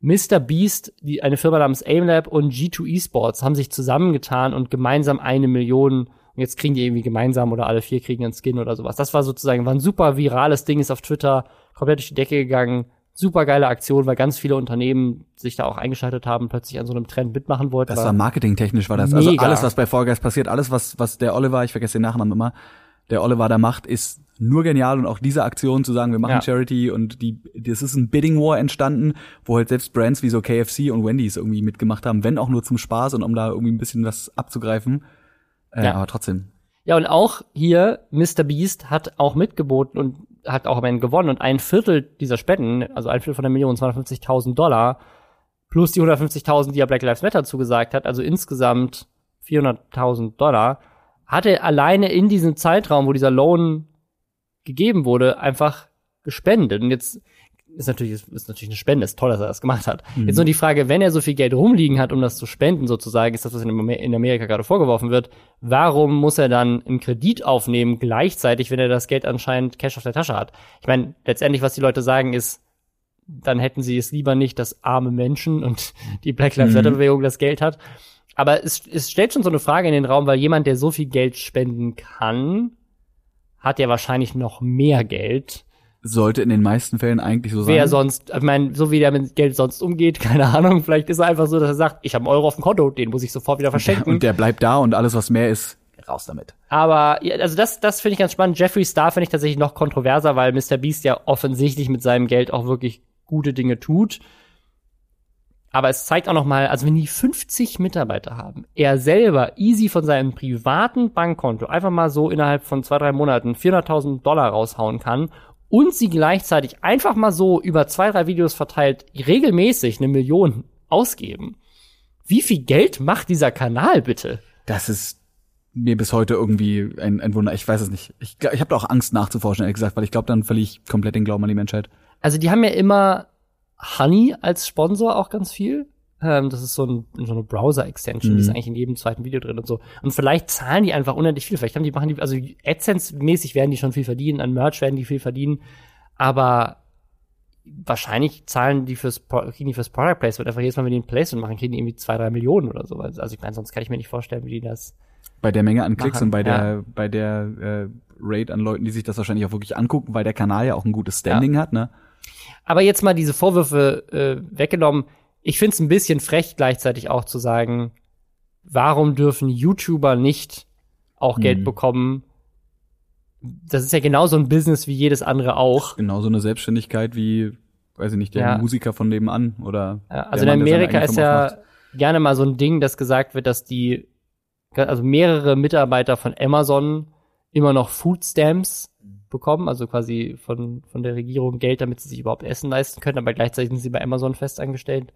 Mr. Beast, die, eine Firma namens AimLab und G2 Esports haben sich zusammengetan und gemeinsam eine Million und jetzt kriegen die irgendwie gemeinsam oder alle vier kriegen einen Skin oder sowas. Das war sozusagen, war ein super virales Ding, ist auf Twitter komplett durch die Decke gegangen. Super geile Aktion, weil ganz viele Unternehmen sich da auch eingeschaltet haben, plötzlich an so einem Trend mitmachen wollten. Das war marketingtechnisch war das. Also Mega. alles, was bei Fall Guys passiert, alles, was, was der Oliver, ich vergesse den Nachnamen immer, der Oliver da macht, ist nur genial und auch diese Aktion zu sagen, wir machen Ja. Charity und die, das ist ein Bidding War entstanden, wo halt selbst Brands wie so KFC und Wendy's irgendwie mitgemacht haben, wenn auch nur zum Spaß und um da irgendwie ein bisschen was abzugreifen. Äh, Ja. Aber trotzdem. Ja, und auch hier, Mr. Beast hat auch mitgeboten und hat auch am Ende gewonnen. Und ein Viertel dieser Spenden, also ein Viertel von der Million, 250.000 Dollar, plus die 150.000, die er Black Lives Matter zugesagt hat, also insgesamt 400.000 Dollar, hat er alleine in diesem Zeitraum, wo dieser Loan gegeben wurde, einfach gespendet. Und jetzt ist natürlich, ist, natürlich eine Spende, ist toll, dass er das gemacht hat. Mhm. Jetzt nur die Frage, wenn er so viel Geld rumliegen hat, um das zu spenden, sozusagen, ist das, was in Amer- in Amerika gerade vorgeworfen wird, warum muss er dann einen Kredit aufnehmen, gleichzeitig, wenn er das Geld anscheinend Cash auf der Tasche hat? Ich meine, letztendlich, was die Leute sagen, ist, dann hätten sie es lieber nicht, dass arme Menschen und die Black Lives Mhm. Matter Bewegung das Geld hat. Aber es, es stellt schon so eine Frage in den Raum, weil jemand, der so viel Geld spenden kann, hat ja wahrscheinlich noch mehr Geld. Sollte in den meisten Fällen eigentlich so sein. Wer sonst, ich meine, so wie der mit Geld sonst umgeht, keine Ahnung, vielleicht ist er einfach so, dass er sagt, ich habe einen Euro auf dem Konto, den muss ich sofort wieder verschenken. Und der bleibt da und alles, was mehr ist, raus damit. Aber ja, also das, das finde ich ganz spannend. Jeffree Star finde ich tatsächlich noch kontroverser, weil Mr. Beast ja offensichtlich mit seinem Geld auch wirklich gute Dinge tut. Aber es zeigt auch noch mal, also wenn die 50 Mitarbeiter haben, er selber easy von seinem privaten Bankkonto einfach mal so innerhalb von zwei, drei Monaten 400.000 Dollar raushauen kann und sie gleichzeitig einfach mal so über zwei, drei Videos verteilt regelmäßig eine Million ausgeben. Wie viel Geld macht dieser Kanal bitte? Das ist mir bis heute irgendwie ein, ein Wunder. Ich weiß es nicht. Ich, ich habe da auch Angst nachzuforschen, ehrlich gesagt, weil ich glaube, dann verliere ich komplett den Glauben an die Menschheit. Also die haben ja immer Honey als Sponsor auch ganz viel. Ähm, das ist so, ein, so eine Browser-Extension, die ist Mhm. eigentlich in jedem zweiten Video drin und so. Und vielleicht zahlen die einfach unendlich viel. Vielleicht haben die, machen die, also AdSense-mäßig werden die schon viel verdienen, an Merch werden die viel verdienen, aber wahrscheinlich zahlen die fürs, kriegen die fürs Product Placement einfach jedes Mal, wenn die ein Placement machen, kriegen die irgendwie zwei, drei Millionen oder so. Also ich meine, sonst kann ich mir nicht vorstellen, wie die das Bei der Menge an Klicks Machen, und bei der, ja. bei der äh, Rate an Leuten, die sich das wahrscheinlich auch wirklich angucken, weil der Kanal ja auch ein gutes Standing hat, ne? Aber jetzt mal diese Vorwürfe äh, weggenommen. Ich finde es ein bisschen frech, gleichzeitig auch zu sagen, warum dürfen YouTuber nicht auch Geld Mhm. bekommen? Das ist ja genauso ein Business wie jedes andere auch. Genauso eine Selbstständigkeit wie, weiß ich nicht, der Ja. Musiker von nebenan oder. Ja, also in Mann, Amerika ist ja gerne mal so ein Ding, dass gesagt wird, dass die, also mehrere Mitarbeiter von Amazon immer noch Food Stamps bekommen, also quasi von, von der Regierung Geld, damit sie sich überhaupt Essen leisten können, aber gleichzeitig sind sie bei Amazon festangestellt.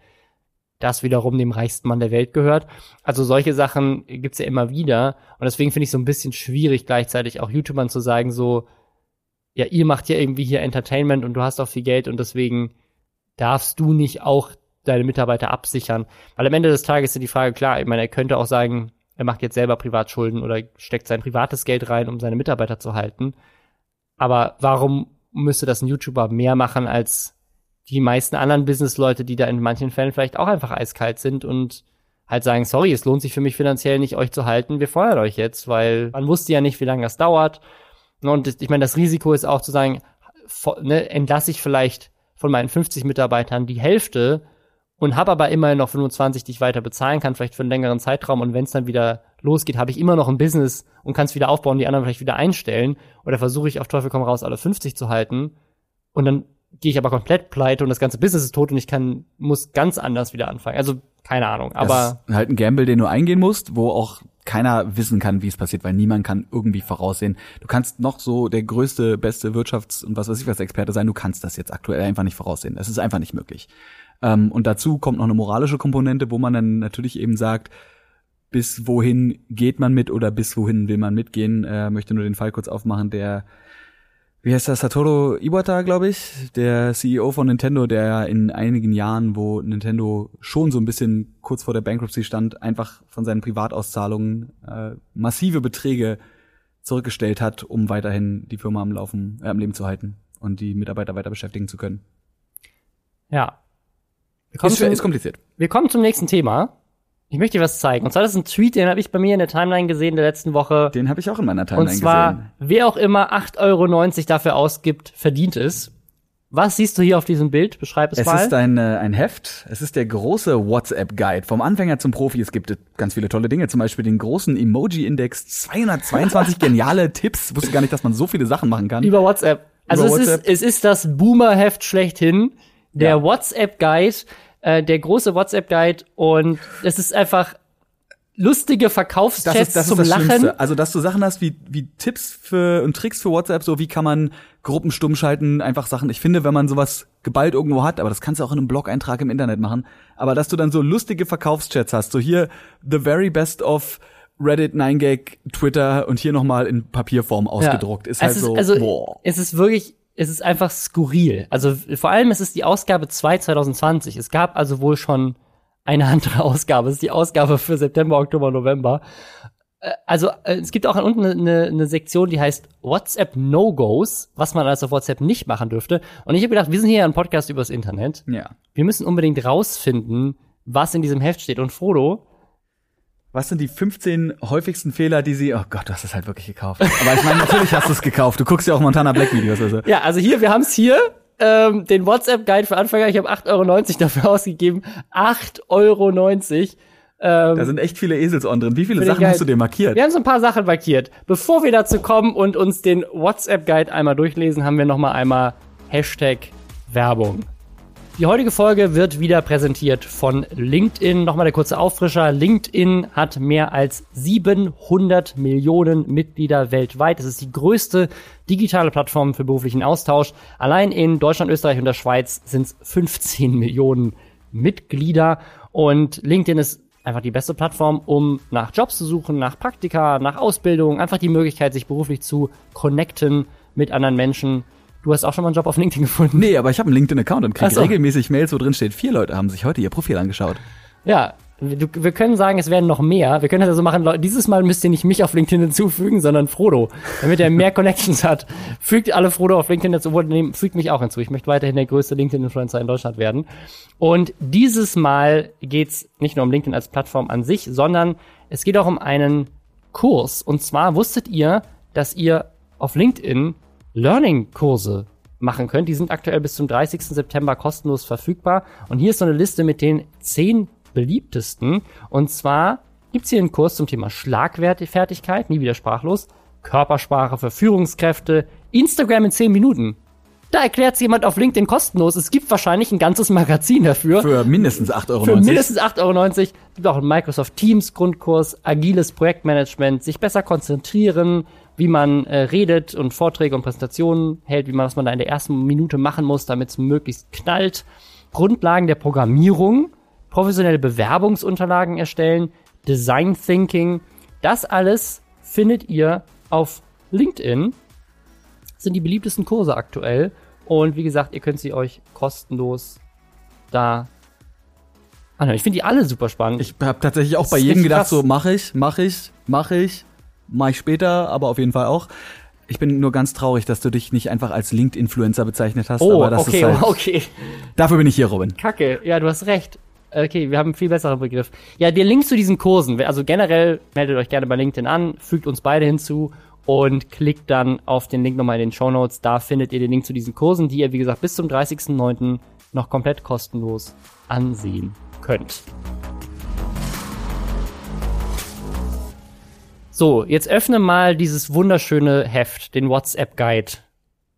Das wiederum dem reichsten Mann der Welt gehört. Also solche Sachen gibt's ja immer wieder. Und deswegen finde ich so ein bisschen schwierig, gleichzeitig auch YouTubern zu sagen, so, ja, ihr macht ja irgendwie hier Entertainment und du hast auch viel Geld und deswegen darfst du nicht auch deine Mitarbeiter absichern? Weil am Ende des Tages ist die Frage klar, ich meine, er könnte auch sagen, er macht jetzt selber Privatschulden oder steckt sein privates Geld rein, um seine Mitarbeiter zu halten. Aber warum müsste das ein YouTuber mehr machen als die meisten anderen Businessleute, die da in manchen Fällen vielleicht auch einfach eiskalt sind und halt sagen, sorry, es lohnt sich für mich finanziell nicht, euch zu halten, wir feuern euch jetzt, weil man wusste ja nicht, wie lange das dauert. Und ich meine, das Risiko ist auch zu sagen, ne, entlasse ich vielleicht von meinen 50 Mitarbeitern die Hälfte und habe aber immerhin noch 25, die ich weiter bezahlen kann, vielleicht für einen längeren Zeitraum. Und wenn es dann wieder losgeht, habe ich immer noch ein Business und kann es wieder aufbauen, die anderen vielleicht wieder einstellen. Oder versuche ich auf Teufel komm raus, alle 50 zu halten. Und dann gehe ich aber komplett pleite und das ganze Business ist tot und ich kann, muss ganz anders wieder anfangen. Also, keine Ahnung. Aber das ist halt ein Gamble, den du eingehen musst, wo auch keiner wissen kann, wie es passiert, weil niemand kann irgendwie voraussehen. Du kannst noch so der größte, beste Wirtschafts- und was weiß ich was Experte sein, du kannst das jetzt aktuell einfach nicht voraussehen. Es ist einfach nicht möglich. Ähm, und dazu kommt noch eine moralische Komponente, wo man dann natürlich eben sagt, bis wohin geht man mit oder bis wohin will man mitgehen. Äh, möchte nur den Fall kurz aufmachen, der wie heißt das, Satoru Iwata, glaube ich, der CEO von Nintendo, der in einigen Jahren, wo Nintendo schon so ein bisschen kurz vor der Bankruptcy stand, einfach von seinen Privatauszahlungen äh, massive Beträge zurückgestellt hat, um weiterhin die Firma am Laufen, äh, am Leben zu halten und die Mitarbeiter weiter beschäftigen zu können. ja. Ist, zum- ist kompliziert. Wir kommen zum nächsten Thema. Ich möchte dir was zeigen. Und zwar das ist ein Tweet, den habe ich bei mir in der Timeline gesehen der letzten Woche. Den habe ich auch in meiner Timeline Und zwar, gesehen. wer auch immer 8,90 Euro dafür ausgibt, verdient es. Was siehst du hier auf diesem Bild? Beschreib es, Es mal. ist ein, äh, ein Heft. Es ist der große WhatsApp-Guide. Vom Anfänger zum Profi. Es gibt ganz viele tolle Dinge. Zum Beispiel den großen Emoji-Index. 222 geniale Tipps. Wusste gar nicht, dass man so viele Sachen machen kann. Über WhatsApp. Also Über es, WhatsApp. Ist, es ist das Boomer-Heft schlechthin. Der WhatsApp-Guide, äh, der große WhatsApp-Guide. Und es ist einfach lustige das Verkaufschats ist, das zum ist das Lachen. Schlimmste. Also, dass du Sachen hast wie, wie Tipps für und Tricks für WhatsApp, so wie kann man Gruppen stumm schalten, einfach Sachen. Ich finde, wenn man sowas geballt irgendwo hat, aber das kannst du auch in einem Blog-Eintrag im Internet machen, aber dass du dann so lustige Verkaufschats hast, so hier the very best of Reddit, 9gag, Twitter und hier nochmal in Papierform ausgedruckt, ist halt es so, also, boah. Es ist wirklich, es ist einfach skurril. Also vor allem es ist die Ausgabe 2 2020. Es gab also wohl schon eine andere Ausgabe. Es ist die Ausgabe für September, Oktober, November. Äh, Also äh, es gibt auch unten eine, eine Sektion, die heißt WhatsApp No-Gos, was man alles auf WhatsApp nicht machen dürfte. Und ich habe gedacht, wir sind hier ja ein Podcast übers Internet. Ja. Wir müssen unbedingt rausfinden, was in diesem Heft steht. Und Frodo, Was sind die 15 häufigsten Fehler, die sie. Oh Gott, du hast es halt wirklich gekauft. Aber ich meine, natürlich hast du es gekauft. Du guckst ja auch Montana Black Videos. Also. Ja, also hier, wir haben es hier, ähm, den WhatsApp-Guide für Anfänger. Ich habe 8,90 Euro dafür ausgegeben. 8,90 Euro. Ähm, Da sind echt viele Eselsohren drin. Wie viele Sachen hast du dir markiert? Wir haben so ein paar Sachen markiert. Bevor wir dazu kommen und uns den WhatsApp-Guide einmal durchlesen, haben wir noch mal einmal Hashtag Werbung. Die heutige Folge wird wieder präsentiert von LinkedIn. Nochmal der kurze Auffrischer. LinkedIn hat mehr als 700 Millionen Mitglieder weltweit. Es ist die größte digitale Plattform für beruflichen Austausch. Allein in Deutschland, Österreich und der Schweiz sind es 15 Millionen Mitglieder. Und LinkedIn ist einfach die beste Plattform, um nach Jobs zu suchen, nach Praktika, nach Ausbildung, einfach die Möglichkeit, sich beruflich zu connecten mit anderen Menschen. Du hast auch schon mal einen Job auf LinkedIn gefunden. Nee, aber ich habe einen LinkedIn-Account und kriege so. regelmäßig Mails, wo drin steht, vier Leute haben sich heute ihr Profil angeschaut. Ja, wir, können sagen, es werden noch mehr. Wir können das also machen, Leute, dieses Mal müsst ihr nicht mich auf LinkedIn hinzufügen, sondern Frodo, damit er mehr Connections hat. Fügt alle Frodo auf LinkedIn nee, fügt mich auch hinzu. Ich möchte weiterhin der größte LinkedIn-Influencer in Deutschland werden. Und dieses Mal geht's nicht nur um LinkedIn als Plattform an sich, sondern es geht auch um einen Kurs. Und zwar wusstet ihr, dass ihr auf LinkedIn Learning-Kurse machen könnt. Die sind aktuell bis zum 30. September kostenlos verfügbar. Und hier ist so eine Liste mit den zehn beliebtesten. Und zwar gibt's hier einen Kurs zum Thema Schlagfertigkeit, nie wieder sprachlos, Körpersprache für Führungskräfte, Instagram in 10 Minuten. Da erklärt's jemand auf LinkedIn kostenlos. Es gibt wahrscheinlich ein ganzes Magazin dafür. Für mindestens 8,90 Euro. Für mindestens 8,90 Euro. Es gibt auch einen Microsoft Teams Grundkurs, agiles Projektmanagement, sich besser konzentrieren, wie man äh, redet und Vorträge und Präsentationen hält, wie man, was man da in der ersten Minute machen muss, damit es möglichst knallt. Grundlagen der Programmierung, professionelle Bewerbungsunterlagen erstellen, Design Thinking. Das alles findet ihr auf LinkedIn. Das sind die beliebtesten Kurse aktuell. Und wie gesagt, ihr könnt sie euch kostenlos da anhören. Ich finde die alle super spannend. Ich habe tatsächlich auch bei jedem gedacht, krass. so mache ich, mache ich, mache ich, mache ich später, aber auf jeden Fall auch. Ich bin nur ganz traurig, dass du dich nicht einfach als LinkedIn-Influencer bezeichnet hast. Oh, aber das okay, ist halt, okay. Dafür bin ich hier, Robin. Kacke, ja, du hast recht. Okay, wir haben einen viel besseren Begriff. Ja, der Link zu diesen Kursen, also generell meldet euch gerne bei LinkedIn an, fügt uns beide hinzu und klickt dann auf den Link nochmal in den Show Notes. Da findet ihr den Link zu diesen Kursen, die ihr, wie gesagt, bis zum 30.09. noch komplett kostenlos ansehen könnt. So, jetzt öffne mal dieses wunderschöne Heft, den WhatsApp-Guide.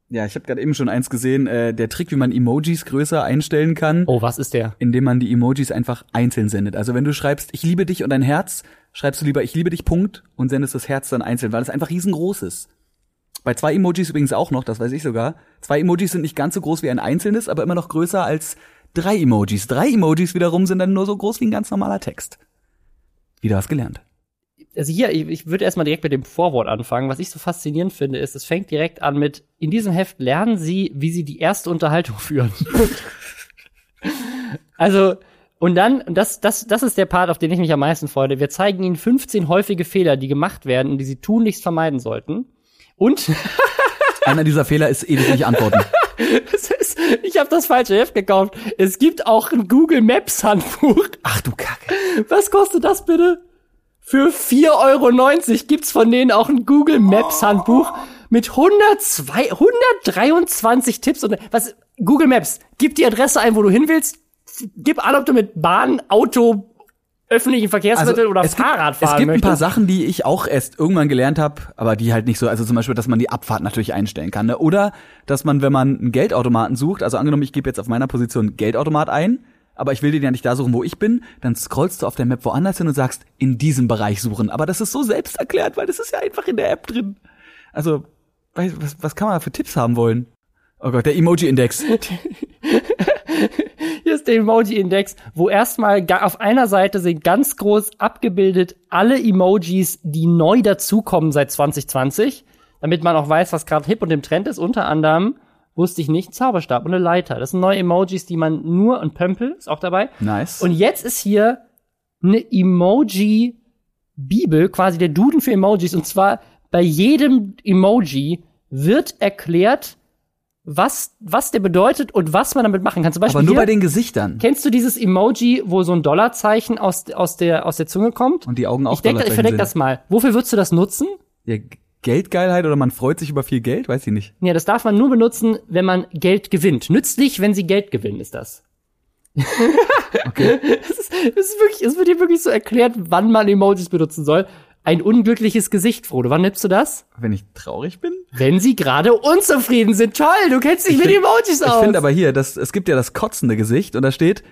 Ja, ich habe gerade eben schon eins gesehen, äh, der Trick, wie man Emojis größer einstellen kann. Oh, was ist der? Indem man die Emojis einfach einzeln sendet. Also wenn du schreibst, ich liebe dich und ein Herz, schreibst du lieber, ich liebe dich, Punkt, und sendest das Herz dann einzeln, weil es einfach riesengroß ist. Bei zwei Emojis übrigens auch noch, das weiß ich sogar. Zwei Emojis sind nicht ganz so groß wie ein einzelnes, aber immer noch größer als drei Emojis. Drei Emojis wiederum sind dann nur so groß wie ein ganz normaler Text. Wieder was gelernt. Also hier, ich, ich würde erstmal direkt mit dem Vorwort anfangen. Was ich so faszinierend finde, ist, es fängt direkt an mit, in diesem Heft lernen Sie, wie Sie die erste Unterhaltung führen. also, und dann, das, das, das ist der Part, auf den ich mich am meisten freue. Wir zeigen Ihnen 15 häufige Fehler, die gemacht werden und die Sie tunlichst vermeiden sollten. Und Einer dieser Fehler ist ewig nicht antworten. ist, ich habe das falsche Heft gekauft. Es gibt auch ein Google Maps Handbuch. Ach du Kacke. Was kostet das bitte? Für 4,90 Euro gibt's von denen auch ein Google Maps Handbuch mit 102, 123 Tipps und was Google Maps, gib die Adresse ein, wo du hin willst, gib an, ob du mit Bahn, Auto, öffentlichen Verkehrsmittel oder Also, es Fahrrad gibt, fahren Es gibt ein paar. Sachen, die ich auch erst irgendwann gelernt habe, aber die halt nicht so, also zum Beispiel, dass man die Abfahrt natürlich einstellen kann. Ne? Oder dass man, wenn man einen Geldautomaten sucht, also angenommen, ich gebe jetzt auf meiner Position Geldautomat ein, aber ich will den ja nicht da suchen, wo ich bin, dann scrollst du auf der Map woanders hin und sagst, in diesem Bereich suchen. Aber das ist so selbst erklärt, weil das ist ja einfach in der App drin. Also, was, was, kann man für Tipps haben wollen? Oh Gott, der Emoji-Index. Hier ist der Emoji-Index, wo erstmal auf einer Seite sind ganz groß abgebildet alle Emojis, die neu dazukommen seit 2020, damit man auch weiß, was gerade hip und im Trend ist. Unter anderem Wusste ich nicht. Zauberstab und eine Leiter. Das sind neue Emojis, die man nur, und Pömpel ist auch dabei. Nice. Und jetzt ist hier eine Emoji-Bibel, quasi der Duden für Emojis. Und zwar bei jedem Emoji wird erklärt, was, was der bedeutet und was man damit machen kann. Zum Beispiel Aber nur hier, bei den Gesichtern. Kennst du dieses Emoji, wo so ein Dollarzeichen aus, aus, der, aus der Zunge kommt? Und die Augen auch Ich denke, ich Dollarzeichen verdeck sind. das mal. Wofür würdest du das nutzen? Ja, Geldgeilheit oder man freut sich über viel Geld, weiß ich nicht. Ja, das darf man nur benutzen, wenn man Geld gewinnt. Nützlich, wenn sie Geld gewinnen, ist das. Okay. es, ist, es, ist wirklich, es wird hier wirklich so erklärt, wann man Emojis benutzen soll. Ein unglückliches Gesicht, Frodo. Wann nimmst du das? Wenn ich traurig bin? Wenn sie gerade unzufrieden sind. Toll, du kennst dich mit find- Emojis Ich aus. finde aber hier, das, es gibt ja das kotzende Gesicht und da steht,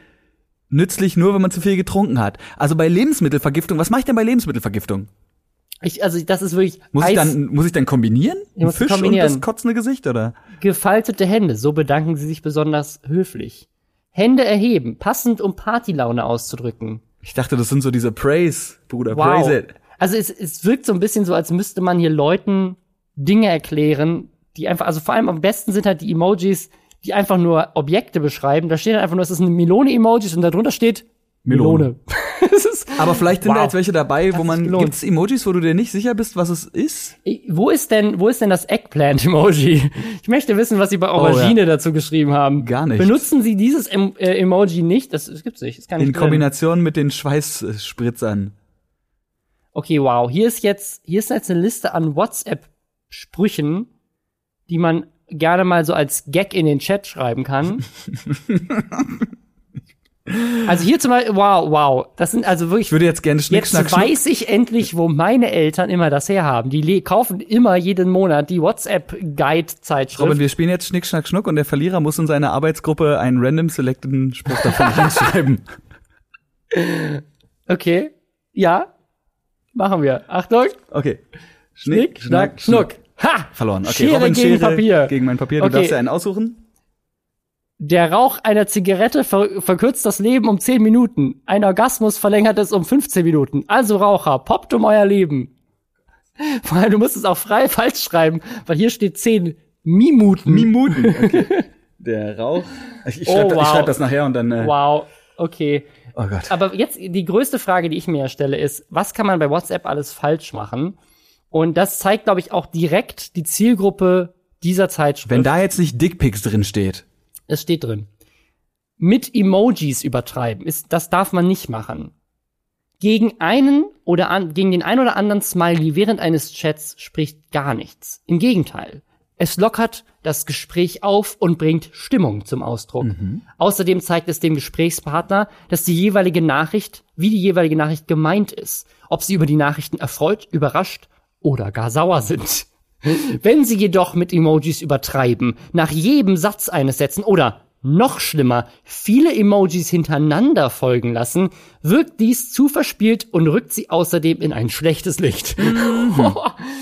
nützlich nur, wenn man zu viel getrunken hat. Also bei Lebensmittelvergiftung, was mache ich denn bei Lebensmittelvergiftung? Ich, also das ist wirklich Muss ich Eis- dann, muss ich dann kombinieren? Ein Fisch kombinieren. und das kotzende Gesicht, oder? gefaltete Hände. So bedanken sie sich besonders höflich. Hände erheben, passend um Partylaune auszudrücken. Ich dachte, das sind so diese Praise, Bruder, Wow. praise it. Also es, es wirkt so ein bisschen so, als müsste man hier Leuten Dinge erklären, die einfach, also vor allem am besten sind halt die Emojis, die einfach nur Objekte beschreiben. Da steht einfach nur, es ist eine Melone-Emojis und darunter steht Melone. das ist, Aber vielleicht sind Wow. da jetzt welche dabei, wo Hat sich man, gibt's Emojis, wo du dir nicht sicher bist, was es ist? wo ist denn, wo ist denn das Eggplant-Emoji? Ich möchte wissen, was Sie bei Aubergine Oh, ja. dazu geschrieben haben. Gar nicht. Benutzen Sie dieses em äh, Emoji nicht? Das, das gibt's nicht. Das kann In nicht drin. Kombination mit den Schweißspritzern. Okay, wow. Hier ist jetzt, hier ist jetzt eine Liste an WhatsApp-Sprüchen, die man gerne mal so als Gag in den Chat schreiben kann. also hier zum Beispiel, wow, wow. Das sind also wirklich. Ich würde jetzt gerne Schnick, Jetzt Schnack, Schnuck. weiß ich endlich, wo meine Eltern immer das herhaben. Die kaufen immer jeden Monat die WhatsApp-Guide-Zeitschrift. Robin, wir spielen jetzt Schnick, Schnack, Schnuck und der Verlierer muss in seine Arbeitsgruppe einen random selecteden Spruch davon reinschreiben. Okay. Ja. Machen wir. Achtung. Okay. Schnick, Schnack, Schnuck. Ha! Verloren. Okay, Schere Robin, gegen Schere Papier. gegen mein Papier. Du Okay. darfst dir einen aussuchen. Der Rauch einer Zigarette ver verkürzt das Leben um 10 Minuten. Ein Orgasmus verlängert es um 15 Minuten. Also Raucher, poppt um euer Leben. Vor allem, du musst es auch frei falsch schreiben, weil hier steht 10 Minuten. Minuten. Okay. Der Rauch. Ich, ich Oh, schreibe wow. schreib das nachher und dann. Äh, Wow, okay. Oh Gott. Aber jetzt die größte Frage, die ich mir stelle, ist, was kann man bei WhatsApp alles falsch machen? Und das zeigt, glaube ich, auch direkt die Zielgruppe dieser Zeitschrift. Wenn da jetzt nicht Dickpics drin steht. Es steht drin. Mit Emojis übertreiben, ist, das darf man nicht machen. Gegen einen oder an, gegen den einen oder anderen Smiley während eines Chats spricht gar nichts. Im Gegenteil. Es lockert das Gespräch auf und bringt Stimmung zum Ausdruck. Außerdem zeigt es dem Gesprächspartner, dass die jeweilige Nachricht, wie die jeweilige Nachricht gemeint ist. Ob sie über die Nachrichten erfreut, überrascht oder gar sauer sind. Wenn sie jedoch mit Emojis übertreiben, nach jedem Satz eines setzen oder noch schlimmer, viele Emojis hintereinander folgen lassen, wirkt dies zu verspielt und rückt sie außerdem in ein schlechtes Licht.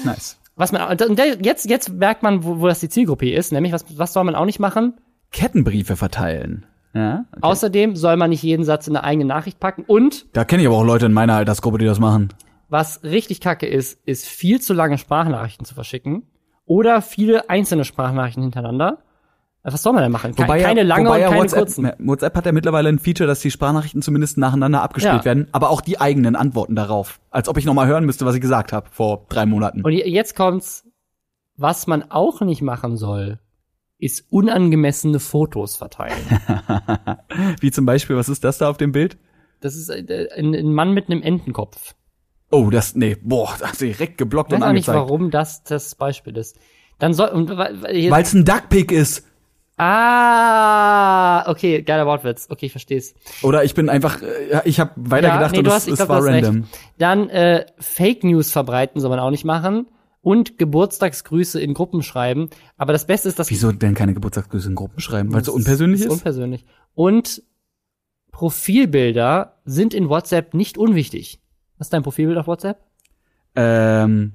Nice. Was man, jetzt, jetzt merkt man, wo, wo das die Zielgruppe ist, nämlich, was, was soll man auch nicht machen? Kettenbriefe verteilen. Ja. Außerdem soll man nicht jeden Satz in eine eigene Nachricht packen und Da kenne ich aber auch Leute in meiner Altersgruppe, die das machen. Was richtig kacke ist, ist viel zu lange Sprachnachrichten zu verschicken oder viele einzelne Sprachnachrichten hintereinander. Was soll man denn machen? Ke- Wobei keine lange wobei und keine WhatsApp, kurzen. WhatsApp hat ja mittlerweile ein Feature, dass die Sprachnachrichten zumindest nacheinander abgespielt Ja. werden, aber auch die eigenen Antworten darauf. Als ob ich noch mal hören müsste, was ich gesagt habe vor drei Monaten. Und je- jetzt kommt's, was man auch nicht machen soll, ist unangemessene Fotos verteilen. Wie zum Beispiel, was ist das da auf dem Bild? Das ist äh, ein, ein Mann mit einem Entenkopf. Oh, das, nee, boah, das ist direkt geblockt Ich weiß und auch nicht, angezeigt. warum das das Beispiel ist. Dann soll, und, weil- es ein Duckpick ist. Ah, okay, geiler Wortwitz. Okay, ich versteh's. Oder ich bin einfach, äh, ja, ich habe weitergedacht nee, und hast- ich es glaub, war hast recht. random. Dann äh, Fake News verbreiten soll man auch nicht machen und Geburtstagsgrüße in Gruppen schreiben. Aber das Beste ist, dass Wieso denn keine Geburtstagsgrüße in Gruppen schreiben? Weil es so unpersönlich ist? Unpersönlich. Und Profilbilder sind in WhatsApp nicht unwichtig. Was ist dein Profilbild auf WhatsApp? Ähm,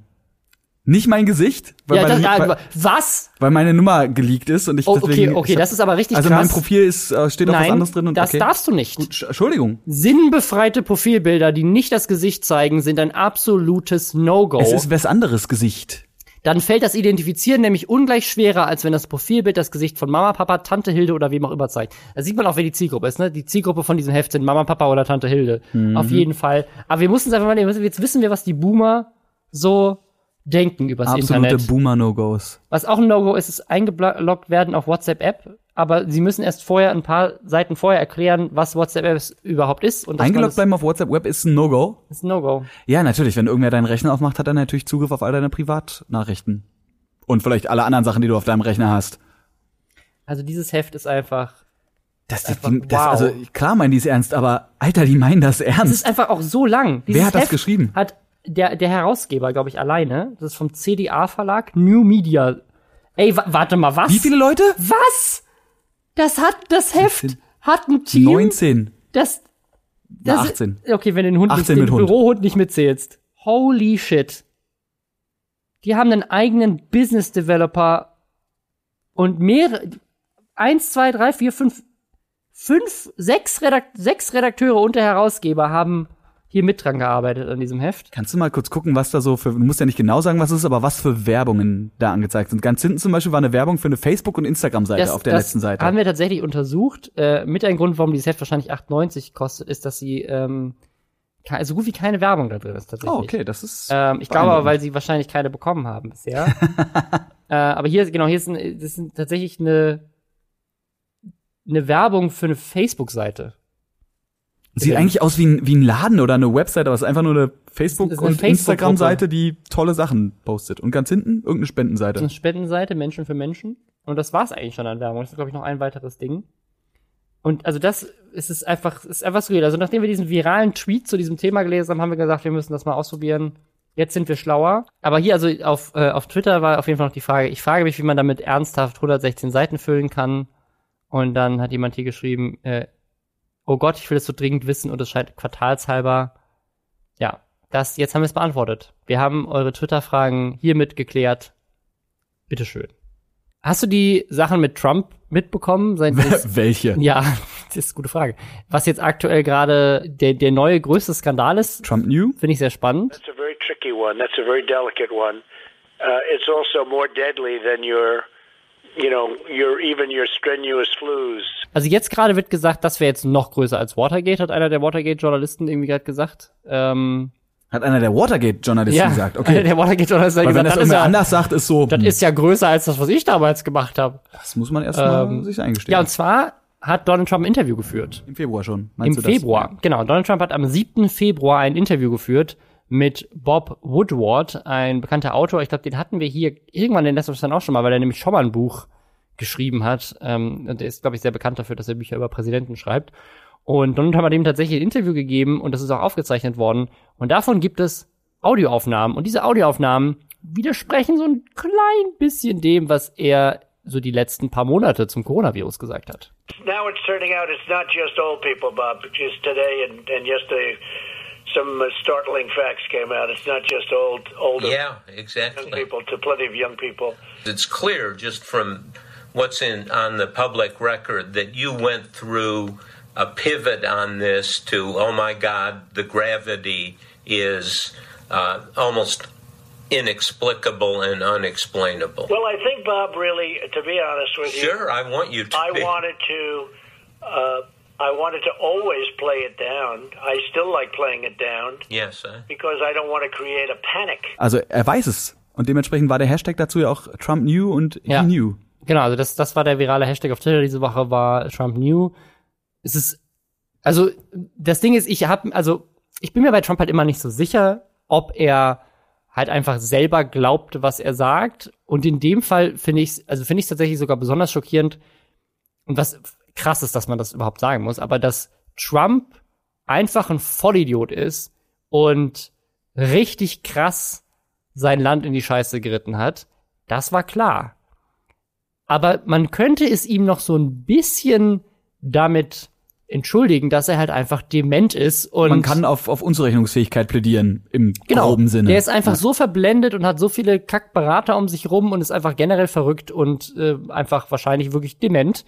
nicht mein Gesicht, weil, Ja, meine, das, weil, ah, was? weil meine Nummer geleakt ist und ich Oh, deswegen. okay, okay, ich hab- das ist aber richtig Also krass. mein Profil ist äh, steht auf was Nein, anderes drin und das okay. darfst du nicht. Sch- Entschuldigung. Sinnbefreite Profilbilder, die nicht das Gesicht zeigen, sind ein absolutes No-Go. Es ist was anderes Gesicht. Dann fällt das Identifizieren nämlich ungleich schwerer, als wenn das Profilbild das Gesicht von Mama, Papa, Tante Hilde oder wem auch immer zeigt. Da sieht man auch, wer die Zielgruppe ist, ne? Die Zielgruppe von diesem Heft sind Mama, Papa oder Tante Hilde. Mhm. Auf jeden Fall. Aber wir mussten es einfach mal nehmen. Jetzt wissen wir, was die Boomer so denken übers Absolute Internet. Boomer-No-Gos. Was auch ein No-Go ist, ist eingeloggt werden auf WhatsApp-App. Aber sie müssen erst vorher ein paar Seiten vorher erklären, was WhatsApp überhaupt ist. Und Eingeloggt das- bleiben auf WhatsApp Web ist ein No-Go. ist ein No-Go. Ja, natürlich. Wenn irgendwer deinen Rechner aufmacht, hat er natürlich Zugriff auf all deine Privatnachrichten. Und vielleicht alle anderen Sachen, die du auf deinem Rechner hast. Also dieses Heft ist einfach. Das, einfach, die, das, wow. Also klar meinen die es ernst, aber Alter, die meinen das Es ernst. ist einfach auch so lang. Wer hat das Heft geschrieben? Hat der, der Herausgeber, glaube ich, alleine. Das ist vom CDA-Verlag. New Media. Ey, wa warte mal, was? Wie viele Leute? Was? Das hat, das Heft hat ein Team. 19. Das, Na, das 18. Okay, wenn du den Hund 18 nicht, mit den Hund. Bürohund nicht mitzählst. Holy shit. Die haben einen eigenen Business Developer und mehrere, eins, zwei, drei, vier, fünf, fünf, sechs, Redak sechs Redakteure und der Herausgeber haben hier mit dran gearbeitet an diesem Heft. Kannst du mal kurz gucken, was da so für, du musst ja nicht genau sagen, was es ist, aber was für Werbungen da angezeigt sind. Ganz hinten zum Beispiel war eine Werbung für eine Facebook- und Instagram-Seite auf der letzten Seite. haben wir tatsächlich untersucht. Äh, mit ein Grund, warum dieses Heft wahrscheinlich 8,90 kostet, ist, dass sie ähm, so gut wie keine Werbung da drin ist tatsächlich. Oh, okay, das ist Ähm, ich glaube aber, weil sie wahrscheinlich keine bekommen haben bisher. äh, aber hier, genau, hier ist, ein, das ist tatsächlich eine, eine Werbung für eine Facebook-Seite. Sieht eigentlich aus wie ein, wie ein Laden oder eine Website, aber es ist einfach nur eine Facebook- eine und. Instagram-Seite, die tolle Sachen postet. Und ganz hinten irgendeine Das ist Spendenseite. eine Spendenseite, Menschen für Menschen. Und das war's eigentlich schon an Werbung. Das ist, glaube ich, noch ein weiteres Ding. Und also das ist es einfach, ist einfach skurril. Also nachdem wir diesen viralen Tweet zu diesem Thema gelesen haben, haben wir gesagt, wir müssen das mal ausprobieren. Jetzt sind wir schlauer. Aber hier, also auf, äh, auf Twitter war auf jeden Fall noch die Frage, ich frage mich, wie man damit ernsthaft 116 Seiten füllen kann. Und dann hat jemand hier geschrieben, äh, oh Gott, ich will es so dringend wissen und es scheint quartalshalber. Ja, das, jetzt haben wir es beantwortet. Wir haben eure Twitter-Fragen hiermit geklärt. Bitteschön. Hast du die Sachen mit Trump mitbekommen? Sein, Welche? Ja, das ist eine gute Frage. Was jetzt aktuell gerade der, der neue größte Skandal ist. Trump New? Finde ich sehr spannend. That's a very tricky one. That's a very delicate one. Uh, it's also more deadly than your, Also jetzt gerade wird gesagt, das wäre jetzt noch größer als Watergate, hat einer der Watergate-Journalisten irgendwie gerade gesagt. Ähm, Hat einer der Watergate-Journalisten ja, gesagt. einer Okay. der Watergate-Journalisten hat Weil wenn gesagt, das das ist, irgendwer ja, anders sagt, ist so. das hm, ist ja größer als das, was ich damals gemacht habe. das muss man erst mal Ähm, sich eingestehen. Ja, und zwar hat Donald Trump ein Interview geführt. Im Februar schon. Im Meinst das? Februar, genau. Donald Trump hat am 7. Februar ein Interview geführt mit Bob Woodward, ein bekannter Autor. Ich glaube, den hatten wir hier irgendwann in letzter Zeit auch schon mal, weil er nämlich schon mal ein Buch geschrieben hat. Ähm, und der ist, glaube ich, sehr bekannt dafür, dass er Bücher über Präsidenten schreibt. Und Donald Trump hat ihm tatsächlich ein Interview gegeben und das ist auch aufgezeichnet worden. Und davon gibt es Audioaufnahmen. Und diese Audioaufnahmen widersprechen so ein klein bisschen dem, was er so die letzten paar Monate zum Coronavirus gesagt hat. Now it's turning out it's not just old people, Bob. Just today and, and yesterday, some uh, startling facts came out. It's not just old, older Yeah, young exactly. people. To plenty of young people. It's clear just from what's in on the public record that you went through a pivot on this to oh my God, the gravity is uh, almost inexplicable and unexplainable. Well, I think Bob really, to be honest with you, Sure, I want you to. I be. wanted to. Uh, I wanted to always play it down. I still like playing it down Yes, I. because I don't want to create a panic. Also er weiß es. Und dementsprechend war der Hashtag dazu ja auch Trump New und Ja. He Knew. Genau, also das, das war der virale Hashtag auf Twitter diese Woche, war Trump New. Es ist, also das Ding ist, ich habe, also ich bin mir bei Trump halt immer nicht so sicher, ob er halt einfach selber glaubt, was er sagt. Und in dem Fall finde ich, also finde ich tatsächlich sogar besonders schockierend. Und was krass ist, dass man das überhaupt sagen muss, aber dass Trump einfach ein Vollidiot ist und richtig krass sein Land in die Scheiße geritten hat, das war klar. Aber man könnte es ihm noch so ein bisschen damit entschuldigen, dass er halt einfach dement ist und Man kann auf, auf Unzurechnungsfähigkeit plädieren, im genau, groben Sinne. Der ist einfach Ja. so verblendet und hat so viele Kackberater um sich rum und ist einfach generell verrückt und äh, einfach wahrscheinlich wirklich dement,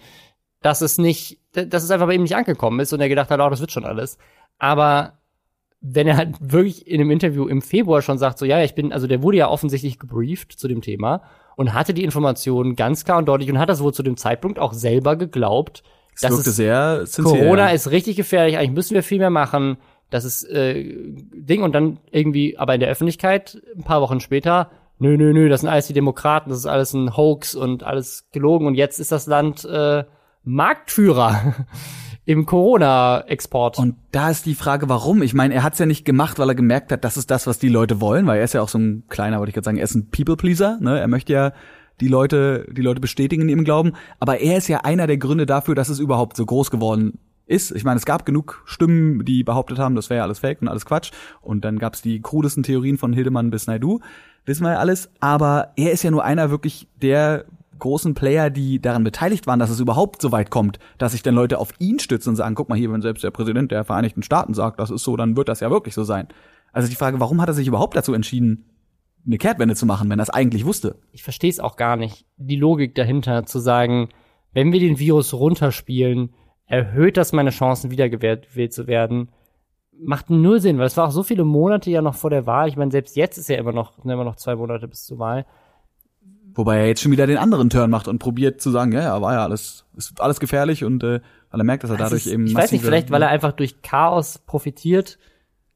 dass es nicht, dass es einfach bei ihm nicht angekommen ist und er gedacht hat, oh, das wird schon alles. Aber wenn er halt wirklich in einem Interview im Februar schon sagt, so ja, ich bin, also der wurde ja offensichtlich gebrieft zu dem Thema und hatte die Informationen ganz klar und deutlich und hat das wohl zu dem Zeitpunkt auch selber geglaubt. Es dass wirkte es- sehr sincere. Corona ist richtig gefährlich, eigentlich müssen wir viel mehr machen. Das ist äh, Ding und dann irgendwie, aber in der Öffentlichkeit ein paar Wochen später, nö, nö, nö, das sind alles die Demokraten, das ist alles ein Hoax und alles gelogen und jetzt ist das Land äh, Marktführer im Corona-Export. Und da ist die Frage, warum? Ich meine, er hat's ja nicht gemacht, weil er gemerkt hat, das ist das, was die Leute wollen, weil er ist ja auch so ein kleiner, wollte ich gerade sagen, er ist ein People-Pleaser, ne? Er möchte ja die Leute, die Leute bestätigen in ihrem Glauben. Aber er ist ja einer der Gründe dafür, dass es überhaupt so groß geworden ist. Ich meine, es gab genug Stimmen, die behauptet haben, das wäre ja alles Fake und alles Quatsch. Und dann gab's die krudesten Theorien von Hildemann bis Naidu. Wissen wir ja alles. Aber er ist ja nur einer wirklich der großen Player, die daran beteiligt waren, dass es überhaupt so weit kommt, dass sich dann Leute auf ihn stützen und sagen, guck mal hier, wenn selbst der Präsident der Vereinigten Staaten sagt, das ist so, dann wird das ja wirklich so sein. Also die Frage, warum hat er sich überhaupt dazu entschieden, eine Kehrtwende zu machen, wenn er es eigentlich wusste? ich verstehe es auch gar nicht. Die Logik dahinter zu sagen, wenn wir den Virus runterspielen, erhöht das meine Chancen, wiedergewählt gewählt zu werden. Macht null Sinn, weil es war auch so viele Monate ja noch vor der Wahl. Ich meine, selbst jetzt ist ja immer noch, immer noch zwei Monate bis zur Wahl. Wobei er jetzt schon wieder den anderen Turn macht und probiert zu sagen, ja, ja, war ja alles, ist alles gefährlich und äh, weil er merkt, dass er dadurch ist, eben ich weiß nicht, vielleicht, weil er einfach durch Chaos profitiert.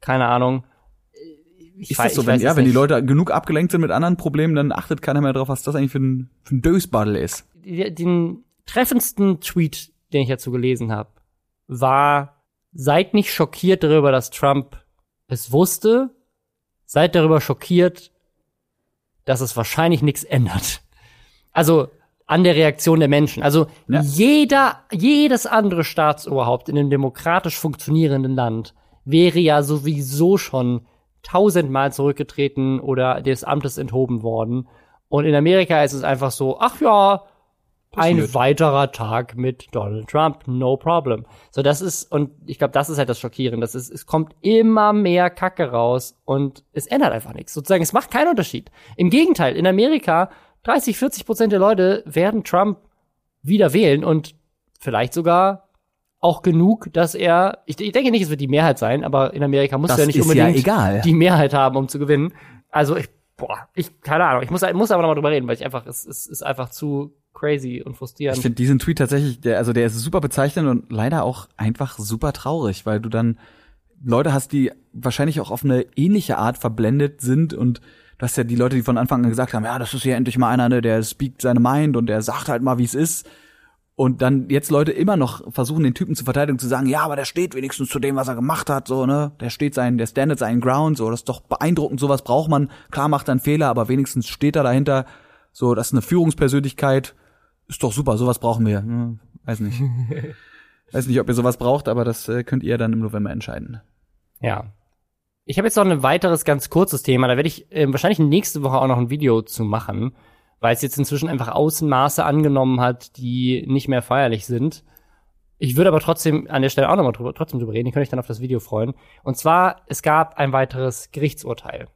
Keine Ahnung. Ich ist wei- das so, ich wenn, weiß ja, wenn die nicht. Leute genug abgelenkt sind mit anderen Problemen, dann achtet keiner mehr drauf, was das eigentlich für ein, für ein Dösbaddel ist. Die- den treffendsten Tweet, den ich dazu gelesen habe, war, seid nicht schockiert darüber, dass Trump es wusste, seid darüber schockiert, dass es wahrscheinlich nichts ändert. Also an der Reaktion der Menschen. Also jeder, jedes andere Staatsoberhaupt in einem demokratisch funktionierenden Land wäre ja sowieso schon tausendmal zurückgetreten oder des Amtes enthoben worden. Und in Amerika ist es einfach so, ach ja, ein Passiert. weiterer Tag mit Donald Trump, no problem. So, das ist, und ich glaube, das ist halt das Schockierende. Das ist, es kommt immer mehr Kacke raus und es ändert einfach nichts. Sozusagen, es macht keinen Unterschied. Im Gegenteil, in Amerika, 30, 40 Prozent der Leute werden Trump wieder wählen und vielleicht sogar auch genug, dass er, ich, ich denke nicht, es wird die Mehrheit sein, aber in Amerika muss ja nicht ja unbedingt egal. die Mehrheit haben, um zu gewinnen. Also ich, boah, ich, keine Ahnung, ich muss, muss aber nochmal drüber reden, weil ich einfach, es, es ist einfach zu crazy und frustrierend. Ich finde diesen Tweet tatsächlich, der, also der ist super bezeichnend und leider auch einfach super traurig, weil du dann Leute hast, die wahrscheinlich auch auf eine ähnliche Art verblendet sind und du hast ja die Leute, die von Anfang an gesagt haben, ja, das ist ja endlich mal einer, ne, der speakt seine Mind und der sagt halt mal, wie es ist. Und dann jetzt Leute immer noch versuchen, den Typen zu verteidigen, zu sagen, ja, aber der steht wenigstens zu dem, was er gemacht hat, so, ne? Der steht sein, der standet seinen Ground, so, das ist doch beeindruckend, sowas braucht man. Klar macht er einen Fehler, aber wenigstens steht er dahinter. So, das ist eine Führungspersönlichkeit. Ist doch super, sowas brauchen wir. Hm, weiß nicht. weiß nicht, ob ihr sowas braucht, aber das äh, könnt ihr dann im November entscheiden. Ja. Ich habe jetzt noch ein weiteres ganz kurzes Thema, da werde ich äh, wahrscheinlich nächste Woche auch noch ein Video zu machen, weil es jetzt inzwischen einfach Außenmaße angenommen hat, die nicht mehr feierlich sind. Ich würde aber trotzdem an der Stelle auch nochmal drüber, trotzdem drüber reden, ihr könnt euch dann auf das Video freuen. Und zwar, es gab ein weiteres Gerichtsurteil.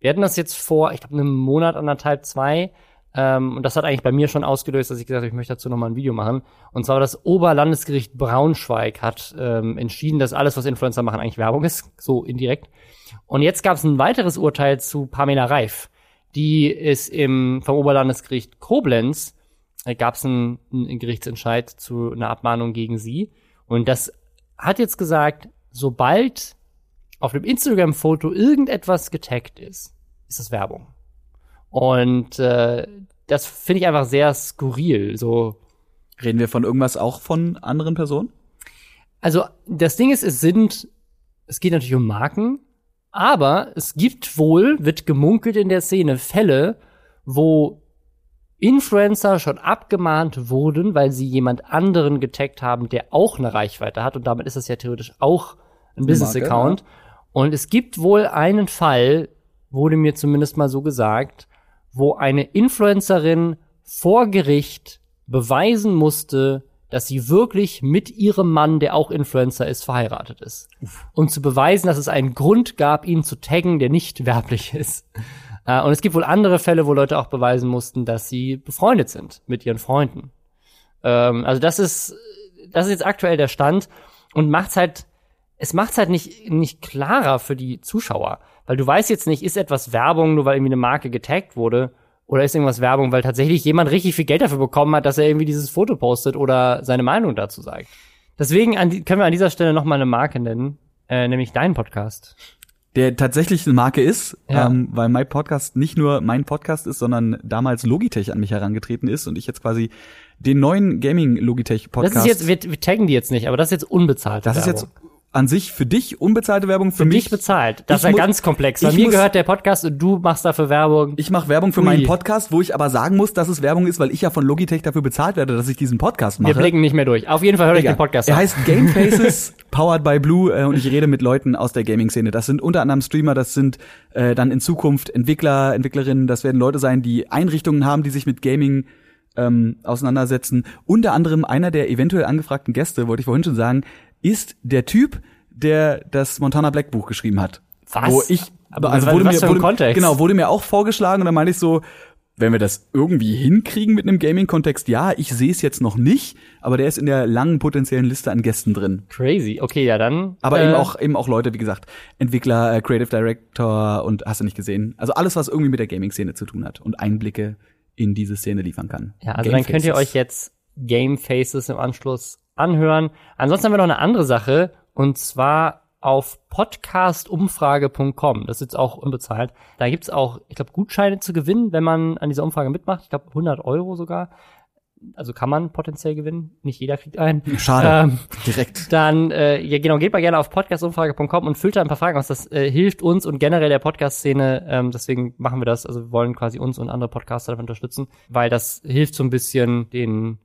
Wir hatten das jetzt vor, ich glaube, einem Monat, anderthalb, zwei. Ähm, und das hat eigentlich bei mir schon ausgelöst, dass ich gesagt habe, ich möchte dazu nochmal ein Video machen. Und zwar das Oberlandesgericht Braunschweig hat ähm, entschieden, dass alles, was Influencer machen, eigentlich Werbung ist, so indirekt. Und jetzt gab es ein weiteres Urteil zu Pamela Reif. Die ist im, vom Oberlandesgericht Koblenz, äh, gab es einen, einen Gerichtsentscheid zu einer Abmahnung gegen sie. Und das hat jetzt gesagt, sobald auf dem Instagram-Foto irgendetwas getaggt ist, ist das Werbung. Und äh, das finde ich einfach sehr skurril. So Reden wir von irgendwas auch von anderen Personen? Also das Ding ist, es sind, es geht natürlich um Marken, aber es gibt wohl, wird gemunkelt in der Szene, Fälle, wo Influencer schon abgemahnt wurden, weil sie jemand anderen getaggt haben, der auch eine Reichweite hat und damit ist das ja theoretisch auch ein Business-Account. Marke, Und es gibt wohl einen Fall, wurde mir zumindest mal so gesagt, wo eine Influencerin vor Gericht beweisen musste, dass sie wirklich mit ihrem Mann, der auch Influencer ist, verheiratet ist. Um zu beweisen, dass es einen Grund gab, ihn zu taggen, der nicht werblich ist. Äh, Und es gibt wohl andere Fälle, wo Leute auch beweisen mussten, dass sie befreundet sind mit ihren Freunden. Ähm, also das ist, das ist jetzt aktuell der Stand und macht's halt es macht's halt nicht, nicht klarer für die Zuschauer. Weil du weißt jetzt nicht, ist etwas Werbung, nur weil irgendwie eine Marke getaggt wurde, oder ist irgendwas Werbung, weil tatsächlich jemand richtig viel Geld dafür bekommen hat, dass er irgendwie dieses Foto postet oder seine Meinung dazu sagt. Deswegen die, können wir an dieser Stelle noch mal eine Marke nennen, äh, nämlich deinen Podcast. Der tatsächlich eine Marke ist, Ja. ähm, weil mein Podcast nicht nur mein Podcast ist, sondern damals Logitech an mich herangetreten ist und ich jetzt quasi den neuen Gaming Logitech Podcast. Das ist jetzt, wir, wir taggen die jetzt nicht, aber das ist jetzt unbezahlt. Das ist jetzt an sich für dich unbezahlte Werbung, für, für mich dich bezahlt. Das Ich wäre muss- ganz komplex. Ich mir muss- gehört der Podcast und du machst dafür Werbung. Ich mache Werbung für Ui. meinen Podcast, wo ich aber sagen muss, dass es Werbung ist, weil ich ja von Logitech dafür bezahlt werde, dass ich diesen Podcast mache. Wir blicken nicht mehr durch. Auf jeden Fall hört euch Egal. den Podcast Er an. heißt Game Faces, powered by Blue, äh, und ich rede mit Leuten aus der Gaming-Szene. Das sind unter anderem Streamer, das sind äh, dann in Zukunft Entwickler, Entwicklerinnen, das werden Leute sein, die Einrichtungen haben, die sich mit Gaming ähm, auseinandersetzen. Unter anderem einer der eventuell angefragten Gäste, wollte ich vorhin schon sagen, ist der Typ, der das Montana Black Buch geschrieben hat. Was? Wo ich, Aber also wurde mir, wurde, Kontext? genau, wurde mir auch vorgeschlagen und dann meinte ich so, wenn wir das irgendwie hinkriegen mit einem Gaming-Kontext, ja, ich sehe es jetzt noch nicht, aber der ist in der langen potenziellen Liste an Gästen drin. Crazy. Okay, ja dann. Aber äh, eben auch eben auch Leute, wie gesagt, Entwickler, äh, Creative Director und hast du nicht gesehen. Also alles, was irgendwie mit der Gaming-Szene zu tun hat und Einblicke in diese Szene liefern kann. Ja, also Game dann könnt ihr Faces. euch jetzt Game Faces im Anschluss anhören. Ansonsten haben wir noch eine andere Sache und zwar auf podcastumfrage.com. Das ist jetzt auch unbezahlt. Da gibt's auch, ich glaube, Gutscheine zu gewinnen, wenn man an dieser Umfrage mitmacht. Ich glaube, 100 Euro sogar. Also kann man potenziell gewinnen. Nicht jeder kriegt einen. Schade. Ähm, Direkt. dann, äh, ja genau, geht mal gerne auf podcastumfrage.com und füllt da ein paar Fragen aus. Das äh, hilft uns und generell der Podcast-Szene. Ähm, deswegen machen wir das. Also wir wollen quasi uns und andere Podcaster dabei unterstützen, weil das hilft so ein bisschen den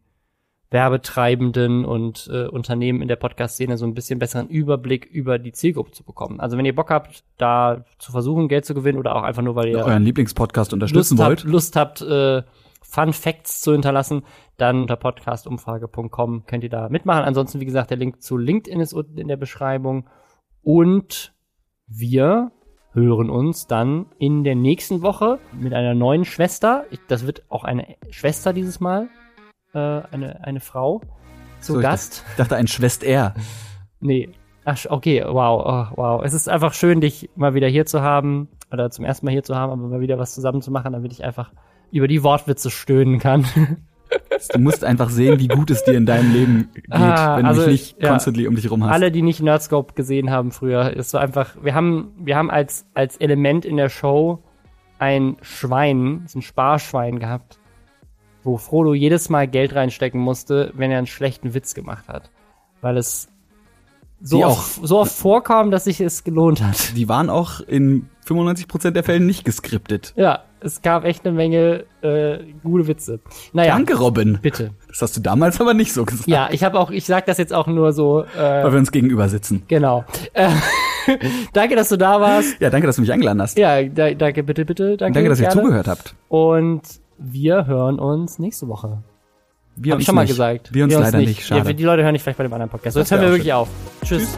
Werbetreibenden und äh, Unternehmen in der Podcast-Szene so ein bisschen besseren Überblick über die Zielgruppe zu bekommen. Also wenn ihr Bock habt, da zu versuchen, Geld zu gewinnen oder auch einfach nur, weil ihr euren Lieblingspodcast unterstützen Lust wollt. habt, Lust habt, äh, Fun Facts zu hinterlassen, dann unter podcastumfrage.com könnt ihr da mitmachen. Ansonsten, wie gesagt, der Link zu LinkedIn ist unten in der Beschreibung. Und wir hören uns dann in der nächsten Woche mit einer neuen Schwester. Ich, das wird auch eine Schwester dieses Mal. Äh, eine, eine Frau zu So, Gast. Ich dachte ein Schwester. Nee. Ach, okay, wow, oh, wow. Es ist einfach schön, dich mal wieder hier zu haben. Oder zum ersten Mal hier zu haben, aber mal wieder was zusammen zu machen, damit ich einfach über die Wortwitze stöhnen kann. Du musst einfach sehen, wie gut es dir in deinem Leben geht, Ah, wenn du also, mich nicht ja. constantly um dich rum hast. Alle, die nicht Nerdscope gesehen haben früher, ist so einfach, wir haben, wir haben als, als Element in der Show ein Schwein, so ein Sparschwein gehabt, wo Frodo jedes Mal Geld reinstecken musste, wenn er einen schlechten Witz gemacht hat. Weil es so oft, so oft vorkam, dass sich es gelohnt hat. Die waren auch in 95% der Fällen nicht geskriptet. Ja, es gab echt eine Menge äh, gute Witze. Naja, Danke, Robin. Bitte. Das hast du damals aber nicht so gesagt. Ja, ich habe auch, ich sag das jetzt auch nur so. Äh, Weil wir uns gegenüber sitzen. Genau. Äh, danke, dass du da warst. Ja, danke, dass du mich eingeladen hast. Ja, da, danke, bitte, bitte. Danke, Danke, dass ihr gerne. zugehört habt. Und wir hören uns nächste Woche. Wir Hab ich uns schon mal nicht. gesagt. Wir uns leider nicht, schade. Ja, die Leute hören nicht vielleicht bei dem anderen Podcast. So, Das jetzt hören wir wirklich auf. Tschüss.